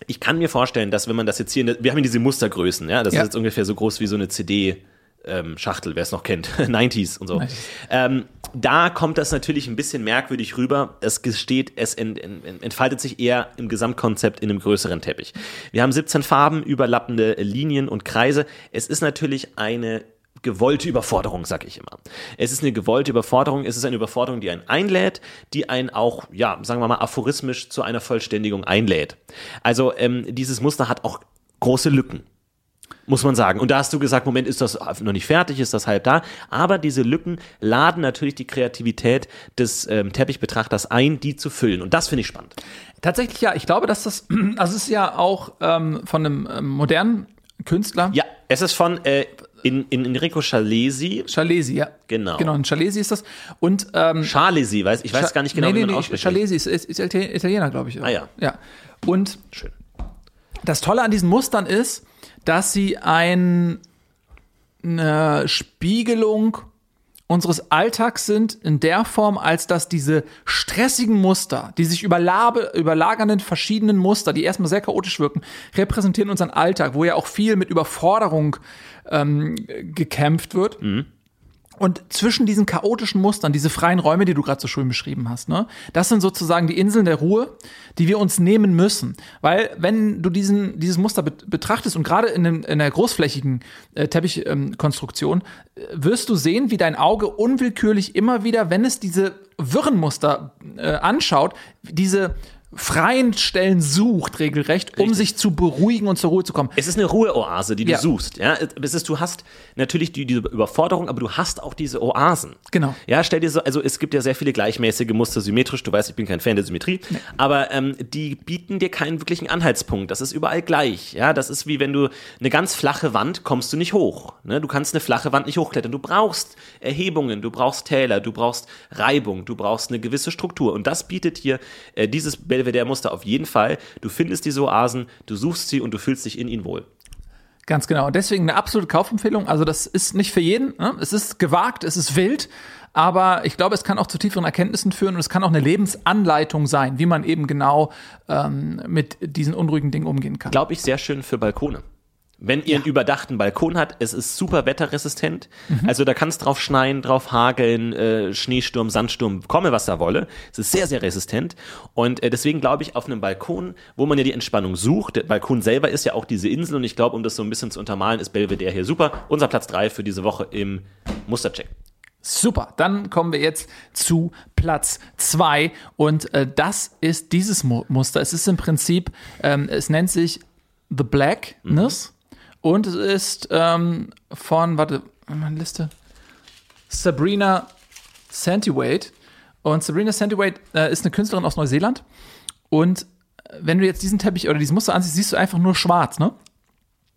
Ich kann mir vorstellen, dass wenn man das jetzt hier, in der, wir haben hier diese Mustergrößen, ja, das Ja. ist jetzt ungefähr so groß wie so eine CD. Ähm, Schachtel, wer es noch kennt, 90s und so. Ähm, da kommt das natürlich ein bisschen merkwürdig rüber. Es gesteht, es ent, ent, entfaltet sich eher im Gesamtkonzept in einem größeren Teppich. Wir haben 17 Farben, überlappende Linien und Kreise. Es ist natürlich eine gewollte Überforderung, sag ich immer. Es ist eine gewollte Überforderung, es ist eine Überforderung, die einen einlädt, die einen auch, ja, sagen wir mal, aphorismisch zu einer Vollständigung einlädt. Also ähm, dieses Muster hat auch große Lücken muss man sagen. Und da hast du gesagt, Moment, ist das noch nicht fertig, ist das halb da. Aber diese Lücken laden natürlich die Kreativität des ähm, Teppichbetrachters ein, die zu füllen. Und das finde ich spannend. Tatsächlich ja. Ich glaube, dass das, also es ist ja auch ähm, von einem ähm, modernen Künstler. Ja, es ist von äh, in, in Enrico Schalesi. Chalesi, ja. Genau. Genau, ein Chalesi ist das. Und ähm, Schalesi, weiß, ich weiß gar nicht genau, nee, wie nee, man nee, ausspricht. Chalesi ist, ist, ist Italien- Italiener, glaube ich. Ah, ja. Ja. Und Schön. das Tolle an diesen Mustern ist, dass sie ein, eine Spiegelung unseres Alltags sind in der Form, als dass diese stressigen Muster, die sich überlagernden verschiedenen Muster, die erstmal sehr chaotisch wirken, repräsentieren unseren Alltag, wo ja auch viel mit Überforderung ähm, gekämpft wird. Und zwischen diesen chaotischen Mustern, diese freien Räume, die du gerade so schön beschrieben hast, ne, das sind sozusagen die Inseln der Ruhe, die wir uns nehmen müssen. Weil wenn du diesen, dieses Muster bet betrachtest und gerade in, in der großflächigen äh, Teppichkonstruktion, äh, wirst du sehen, wie dein Auge unwillkürlich immer wieder, wenn es diese wirren Muster äh, anschaut, diese freien Stellen sucht regelrecht, um Richtig. sich zu beruhigen und zur Ruhe zu kommen. Es ist eine Ruheoase, die du Ja. suchst. Ja, es ist, du hast natürlich die, diese Überforderung, aber du hast auch diese Oasen. Genau. Ja, stell dir so, also es gibt ja sehr viele gleichmäßige Muster symmetrisch. Du weißt, ich bin kein Fan der Symmetrie, aber ähm, die bieten dir keinen wirklichen Anhaltspunkt. Das ist überall gleich. Ja, das ist wie wenn du eine ganz flache Wand kommst du nicht hoch. Ne? Du kannst eine flache Wand nicht hochklettern. Du brauchst Erhebungen, du brauchst Täler, du brauchst Reibung, du brauchst eine gewisse Struktur. Und das bietet hier äh, dieses Belvedere-Muster auf jeden Fall. Du findest diese Oasen, du suchst sie und du fühlst dich in ihnen wohl. Ganz genau. Und deswegen eine absolute Kaufempfehlung. Also das ist nicht für jeden. Ne? Es ist gewagt, es ist wild. Aber ich glaube, es kann auch zu tieferen Erkenntnissen führen und es kann auch eine Lebensanleitung sein, wie man eben genau ähm, mit diesen unruhigen Dingen umgehen kann. glaube ich, sehr schön für Balkone. Wenn ihr einen überdachten Balkon habt, es ist super wetterresistent. Also da kann es drauf schneien, drauf hageln, äh, Schneesturm, Sandsturm, komme was da wolle. Es ist sehr, sehr resistent. Und äh, deswegen glaube ich, auf einem Balkon, wo man ja die Entspannung sucht, der Balkon selber ist ja auch diese Insel und ich glaube, um das so ein bisschen zu untermalen, ist Belvedere hier super. Unser Platz drei für diese Woche im Mustercheck. Super, dann kommen wir jetzt zu Platz zwei und äh, das ist dieses Mu Muster. Es ist im Prinzip, ähm, es nennt sich The Blackness und es ist ähm, von, warte, meine Liste, Sabrina Santiwade. Und Sabrina Santiwade äh, ist eine Künstlerin aus Neuseeland. Und äh, wenn du jetzt diesen Teppich oder dieses Muster ansiehst, siehst du einfach nur schwarz, ne?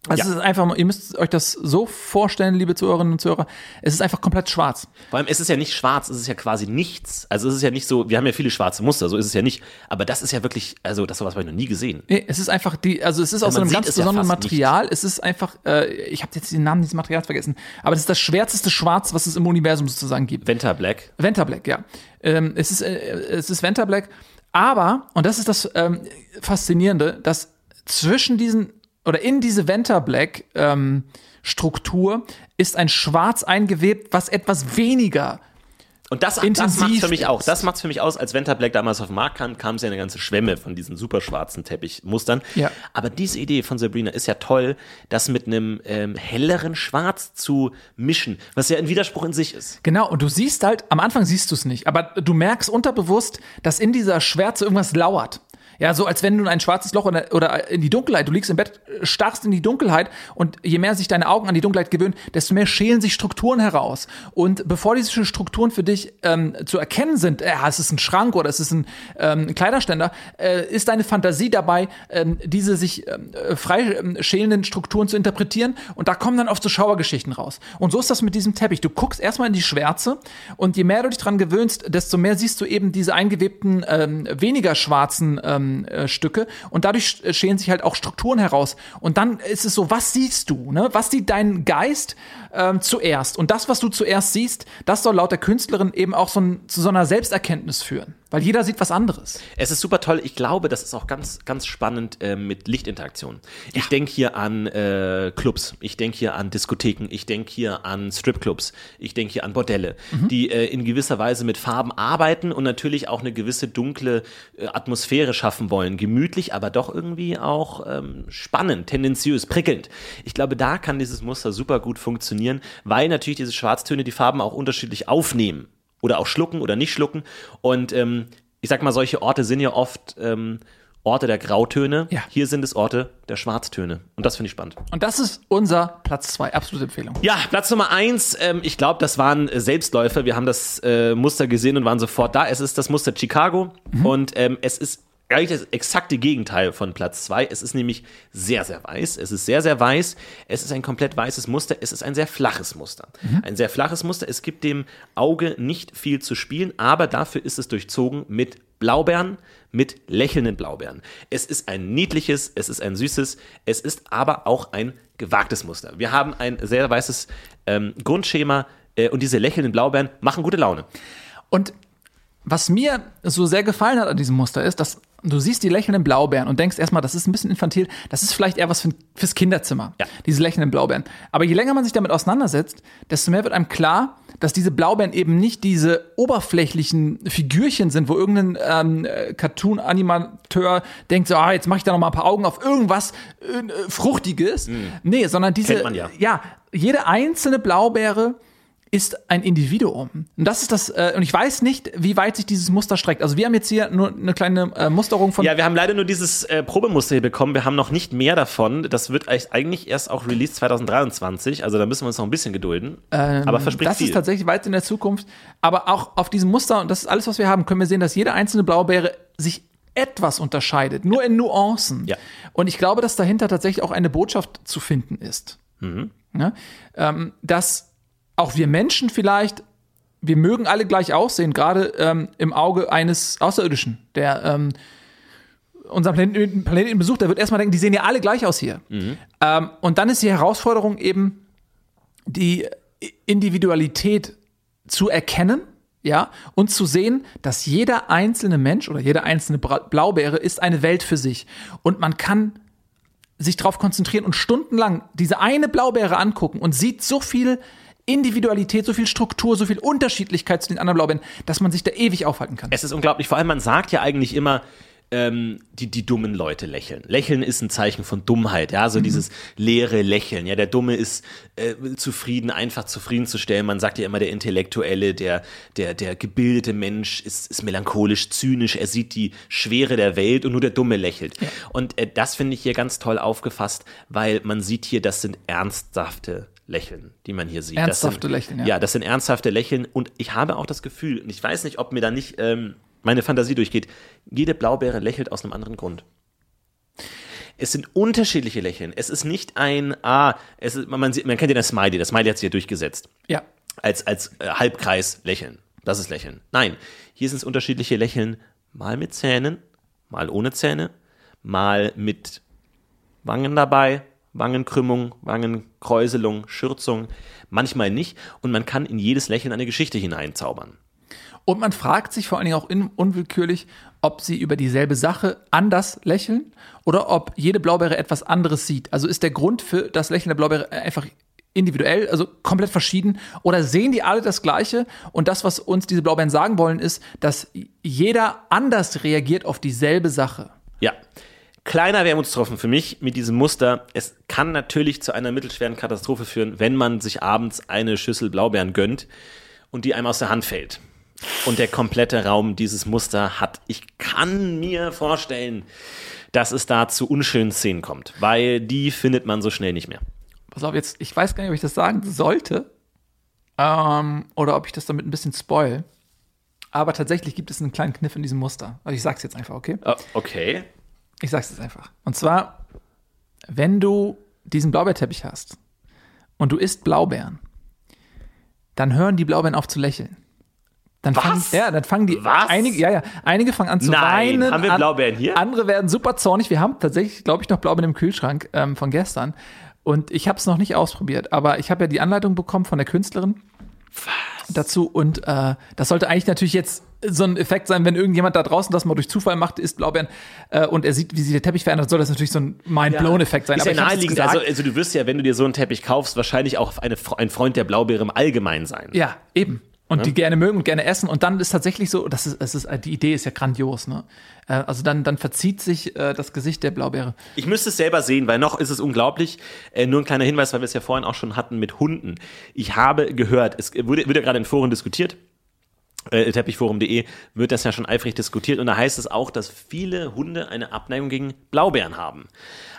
Also Ja. es ist einfach, ihr müsst euch das so vorstellen, liebe Zuhörerinnen und Zuhörer, es ist einfach komplett schwarz. Vor allem, es ist ja nicht schwarz, es ist ja quasi nichts. Also es ist ja nicht so, wir haben ja viele schwarze Muster, so ist es ja nicht. Aber das ist ja wirklich, also das sowas habe ich noch nie gesehen. Nee, es ist einfach die, also es ist aus einem ganz es ja besonderen fast Material. Es ist einfach, äh, ich habe jetzt den Namen dieses Materials vergessen, aber es ist das schwärzeste Schwarz, was es im Universum sozusagen gibt. Venta Black. Venta Black, ja. Ähm, es ist, äh, es ist Venta Black, aber, und das ist das ähm, Faszinierende, dass zwischen diesen, oder in diese Venta Black ähm, Struktur ist ein Schwarz eingewebt, was etwas weniger Und das, das Intensiv macht für mich auch. Das macht für mich aus, als Venta Black damals auf den Markt kam, kam es ja eine ganze Schwemme von diesen super schwarzen Teppichmustern. Ja. Aber diese Idee von Sabrina ist ja toll, das mit einem ähm, helleren Schwarz zu mischen, was ja ein Widerspruch in sich ist. Genau, und du siehst halt, am Anfang siehst du es nicht, aber du merkst unterbewusst, dass in dieser Schwärze irgendwas lauert. Ja, so als wenn du in ein schwarzes Loch oder, in die Dunkelheit, du liegst im Bett, starrst in die Dunkelheit und je mehr sich deine Augen an die Dunkelheit gewöhnen, desto mehr schälen sich Strukturen heraus. Und bevor diese Strukturen für dich ähm, zu erkennen sind, äh, es ist ein Schrank oder es ist ein ähm, Kleiderständer, äh, ist deine Fantasie dabei, ähm, diese sich ähm, äh, frei ähm, Strukturen zu interpretieren und da kommen dann oft so Schauergeschichten raus. Und so ist das mit diesem Teppich. Du guckst erstmal in die Schwärze und je mehr du dich dran gewöhnst, desto mehr siehst du eben diese eingewebten, ähm, weniger schwarzen ähm, äh, Stücke und dadurch sch- schälen sich halt auch Strukturen heraus. Und dann ist es so, was siehst du? Ne? Was sieht dein Geist ähm, zuerst? Und das, was du zuerst siehst, das soll laut der Künstlerin eben auch so ein, zu so einer Selbsterkenntnis führen. Weil jeder sieht was anderes. Es ist super toll. Ich glaube, das ist auch ganz, ganz spannend äh, mit Lichtinteraktion. Ich denke hier an äh, Clubs, ich denke hier an Diskotheken, ich denke hier an Stripclubs, ich denke hier an Bordelle, die äh, in gewisser Weise mit Farben arbeiten und natürlich auch eine gewisse dunkle äh, Atmosphäre schaffen wollen. Gemütlich, aber doch irgendwie auch ähm, spannend, tendenziös, prickelnd. Ich glaube, da kann dieses Muster super gut funktionieren, weil natürlich diese Schwarztöne die Farben auch unterschiedlich aufnehmen oder auch schlucken oder nicht schlucken. Und ähm, ich sag mal, solche Orte sind ja oft ähm, Orte der Grautöne. Ja. Hier sind es Orte der Schwarztöne. Und das finde ich spannend. Und das ist unser Platz zwei. Absolute Empfehlung. Ja, Platz Nummer eins, ähm, ich glaube, das waren äh, Selbstläufer. Wir haben das äh, Muster gesehen und waren sofort da. Es ist das Muster Chicago und ähm, es ist eigentlich das exakte Gegenteil von Platz zwei. Es ist nämlich sehr, sehr weiß. Es ist sehr, sehr weiß. Es ist ein komplett weißes Muster. Es ist ein sehr flaches Muster. Ein sehr flaches Muster. Es gibt dem Auge nicht viel zu spielen, aber dafür ist es durchzogen mit Blaubeeren, mit lächelnden Blaubeeren. Es ist ein niedliches, es ist ein süßes, es ist aber auch ein gewagtes Muster. Wir haben ein sehr weißes ähm, Grundschema äh, und diese lächelnden Blaubeeren machen gute Laune. Und was mir so sehr gefallen hat an diesem Muster ist, dass du siehst die lächelnden Blaubeeren und denkst erstmal, das ist ein bisschen infantil, das ist vielleicht eher was für, fürs Kinderzimmer, Ja. diese lächelnden Blaubeeren. Aber je länger man sich damit auseinandersetzt, desto mehr wird einem klar, dass diese Blaubeeren eben nicht diese oberflächlichen Figürchen sind, wo irgendein ähm, äh, Cartoon-Animateur denkt, so, ah, jetzt mache ich da noch mal ein paar Augen auf irgendwas äh, Fruchtiges. Nee, sondern diese, ja. ja, jede einzelne Blaubeere ist ein Individuum. Und das ist das, äh, und ich weiß nicht, wie weit sich dieses Muster streckt. Also wir haben jetzt hier nur eine kleine äh, Musterung von. Ja, wir haben leider nur dieses äh, Probemuster hier bekommen. Wir haben noch nicht mehr davon. Das wird eigentlich- erst auch released 2023. Also da müssen wir uns noch ein bisschen gedulden. Aber verspricht Ähm, das viel. ist tatsächlich weit in der Zukunft. Aber auch auf diesem Muster, und das ist alles, was wir haben, können wir sehen, dass jede einzelne Blaubeere sich etwas unterscheidet, nur in Nuancen. Ja. Und ich glaube, dass dahinter tatsächlich auch eine Botschaft zu finden ist. Mhm. Ne? Ähm, dass auch wir Menschen vielleicht, wir mögen alle gleich aussehen, gerade ähm, im Auge eines Außerirdischen, der ähm, unseren Planeten, Planeten besucht, der wird erstmal denken, die sehen ja alle gleich aus hier. Ähm, und dann ist die Herausforderung eben, die Individualität zu erkennen, ja, und zu sehen, dass jeder einzelne Mensch oder jede einzelne Blaubeere ist eine Welt für sich. Und man kann sich darauf konzentrieren und stundenlang diese eine Blaubeere angucken und sieht so viel Individualität, so viel Struktur, so viel Unterschiedlichkeit zu den anderen Blaubeeren, dass man sich da ewig aufhalten kann. Es ist unglaublich. Vor allem, man sagt ja eigentlich immer, ähm, die, die dummen Leute lächeln. Lächeln ist ein Zeichen von Dummheit, ja, so dieses leere Lächeln. Ja, der Dumme ist äh, zufrieden, einfach zufriedenzustellen. Man sagt ja immer, der Intellektuelle, der, der, der gebildete Mensch ist, ist melancholisch, zynisch, er sieht die Schwere der Welt und nur der Dumme lächelt. Und äh, das finde ich hier ganz toll aufgefasst, weil man sieht hier, das sind ernsthafte Lächeln, die man hier sieht. Ernsthafte das sind, Lächeln, ja. Ja, das sind ernsthafte Lächeln und ich habe auch das Gefühl, und ich weiß nicht, ob mir da nicht ähm, meine Fantasie durchgeht, jede Blaubeere lächelt aus einem anderen Grund. Es sind unterschiedliche Lächeln. Es ist nicht ein, ah, es ist, man, sieht, man kennt ja das Smiley, das Smiley hat sich ja durchgesetzt. Ja. Als, als äh, Halbkreis lächeln. Das ist Lächeln. Nein, hier sind es unterschiedliche Lächeln, mal mit Zähnen, mal ohne Zähne, mal mit Wangen dabei, Wangenkrümmung, Wangenkräuselung, Schürzung, manchmal nicht. Und man kann in jedes Lächeln eine Geschichte hineinzaubern. Und man fragt sich vor allen Dingen auch unwillkürlich, ob sie über dieselbe Sache anders lächeln oder ob jede Blaubeere etwas anderes sieht. Also ist der Grund für das Lächeln der Blaubeere einfach individuell, also komplett verschieden oder sehen die alle das Gleiche? Und das, was uns diese Blaubeeren sagen wollen, ist, dass jeder anders reagiert auf dieselbe Sache. Ja. Kleiner Wermutstropfen für mich mit diesem Muster. Es kann natürlich zu einer mittelschweren Katastrophe führen, wenn man sich abends eine Schüssel Blaubeeren gönnt und die einem aus der Hand fällt. Und der komplette Raum dieses Muster hat. Ich kann mir vorstellen, dass es da zu unschönen Szenen kommt, weil die findet man so schnell nicht mehr. Pass auf, jetzt, ich weiß gar nicht, ob ich das sagen sollte ähm, oder ob ich das damit ein bisschen spoil. Aber tatsächlich gibt es einen kleinen Kniff in diesem Muster. Also ich sag's jetzt einfach, okay? Oh, okay. Ich sag's jetzt einfach. Und zwar, wenn du diesen Blaubeerteppich hast und du isst Blaubeeren, dann hören die Blaubeeren auf zu lächeln. Dann Was? fangen, ja, dann fangen die Was? einige, ja, ja, einige fangen an zu Nein, weinen. haben wir Blaubeeren hier? Andere werden super zornig. Wir haben tatsächlich, glaube ich, noch Blaubeeren im Kühlschrank ähm, von gestern. Und ich habe es noch nicht ausprobiert, aber ich habe ja die Anleitung bekommen von der Künstlerin dazu und äh, das sollte eigentlich natürlich jetzt so ein Effekt sein, wenn irgendjemand da draußen das mal durch Zufall macht, isst Blaubeeren äh, und er sieht, wie sich der Teppich verändert, soll das natürlich so ein Mind-Blown-Effekt sein. Ist ja hab's jetzt naheliegend. Also, also du wirst ja, wenn du dir so einen Teppich kaufst, wahrscheinlich auch eine, ein Freund der Blaubeere im Allgemeinen sein. Ja, eben. Und die gerne mögen und gerne essen. Und dann ist tatsächlich so, das ist, es ist, die Idee ist ja grandios, ne? Äh, Also dann, dann verzieht sich äh, das Gesicht der Blaubeere. Ich müsste es selber sehen, weil noch ist es unglaublich. Äh, nur ein kleiner Hinweis, weil wir es ja vorhin auch schon hatten mit Hunden. Ich habe gehört, es wurde, wird ja gerade in Foren diskutiert, äh, teppichforum.de wird das ja schon eifrig diskutiert und da heißt es auch, dass viele Hunde eine Abneigung gegen Blaubeeren haben.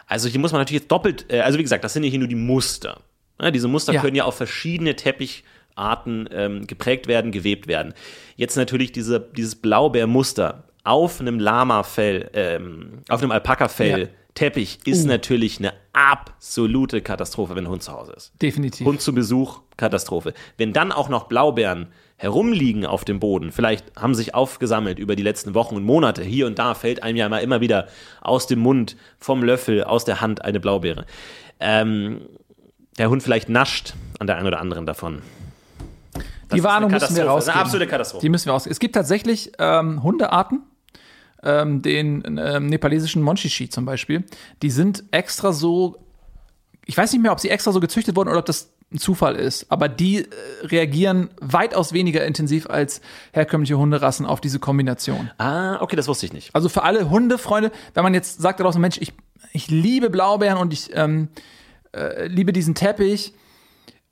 Also hier muss man natürlich jetzt doppelt, äh, also wie gesagt, das sind ja hier nur die Muster. Ja, diese Muster Ja. können ja auf verschiedene Teppicharten ähm, geprägt werden, gewebt werden. Jetzt natürlich diese, dieses Blaubeermuster auf einem Lama-Fell, ähm, auf einem Alpaka-Fell, Ja. Teppich ist natürlich eine absolute Katastrophe, wenn ein Hund zu Hause ist. Definitiv. Hund zu Besuch, Katastrophe. Wenn dann auch noch Blaubeeren herumliegen auf dem Boden, vielleicht haben sich aufgesammelt über die letzten Wochen und Monate, hier und da fällt einem ja mal immer wieder aus dem Mund, vom Löffel, aus der Hand eine Blaubeere. Ähm, der Hund vielleicht nascht an der einen oder anderen davon. Das die Warnung müssen wir Katastrophe. Das ist rausgeben. Eine absolute Katastrophe. Die müssen wir aus. Es gibt tatsächlich ähm, Hundearten, ähm, den ähm, nepalesischen Monchichi zum Beispiel, die sind extra so, ich weiß nicht mehr, ob sie extra so gezüchtet wurden oder ob das ein Zufall ist, aber die äh, reagieren weitaus weniger intensiv als herkömmliche Hunderassen auf diese Kombination. ah, okay, das wusste ich nicht. Also für alle Hundefreunde, wenn man jetzt sagt da draußen, Mensch, ich, ich liebe Blaubeeren und ich ähm, äh, liebe diesen Teppich,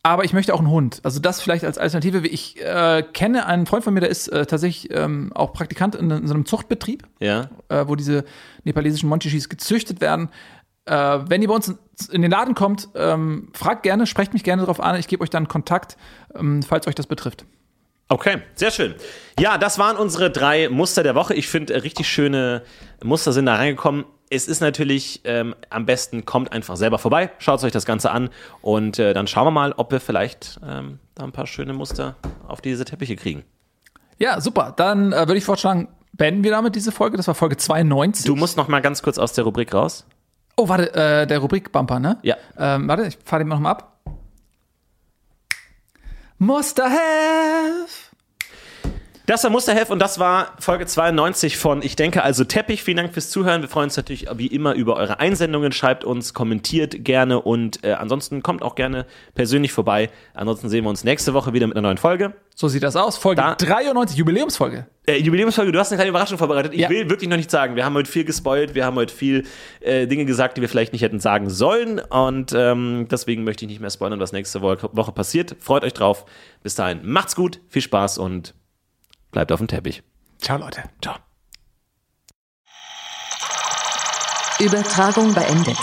aber ich möchte auch einen Hund. Also das vielleicht als Alternative. Ich äh, kenne einen Freund von mir, der ist äh, tatsächlich ähm, auch Praktikant in, in so einem Zuchtbetrieb, Ja. äh, wo diese nepalesischen Monchichis gezüchtet werden. Äh, wenn ihr bei uns in, den Laden kommt, ähm, fragt gerne, sprecht mich gerne darauf an. Ich gebe euch dann Kontakt, ähm, falls euch das betrifft. Okay, sehr schön. Ja, das waren unsere drei Muster der Woche. Ich finde, äh, richtig schöne Muster sind da reingekommen. Es ist natürlich ähm, am besten, kommt einfach selber vorbei, schaut euch das Ganze an und äh, dann schauen wir mal, ob wir vielleicht ähm, da ein paar schöne Muster auf diese Teppiche kriegen. Ja, super. Dann äh, würde ich vorschlagen, beenden wir damit diese Folge. Das war Folge 92. Du musst noch mal ganz kurz aus der Rubrik raus. Oh, warte, äh, der Rubrik-Bumper, ne? Ja. Ähm, warte, ich fahre den mal ab. Muster have. Das war Musterheft und das war Folge 92 von Ich denke also Teppich. Vielen Dank fürs Zuhören. Wir freuen uns natürlich wie immer über eure Einsendungen. Schreibt uns, kommentiert gerne und äh, ansonsten kommt auch gerne persönlich vorbei. Ansonsten sehen wir uns nächste Woche wieder mit einer neuen Folge. So sieht das aus. Folge Da- 93, Jubiläumsfolge. Äh, Jubiläumsfolge, du hast eine kleine Überraschung vorbereitet. Ich Ja. will wirklich noch nicht sagen. Wir haben heute viel gespoilt, wir haben heute viel äh, Dinge gesagt, die wir vielleicht nicht hätten sagen sollen. Und ähm, deswegen möchte ich nicht mehr spoilern, was nächste Woche passiert. Freut euch drauf. Bis dahin, macht's gut, viel Spaß und bleibt auf dem Teppich. Ciao, Leute. Ciao. Übertragung beendet.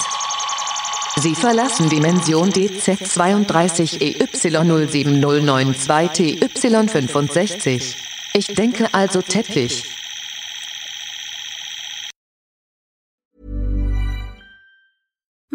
Sie verlassen Dimension E DZ32EY07092TY65. Ich denke also Teppich.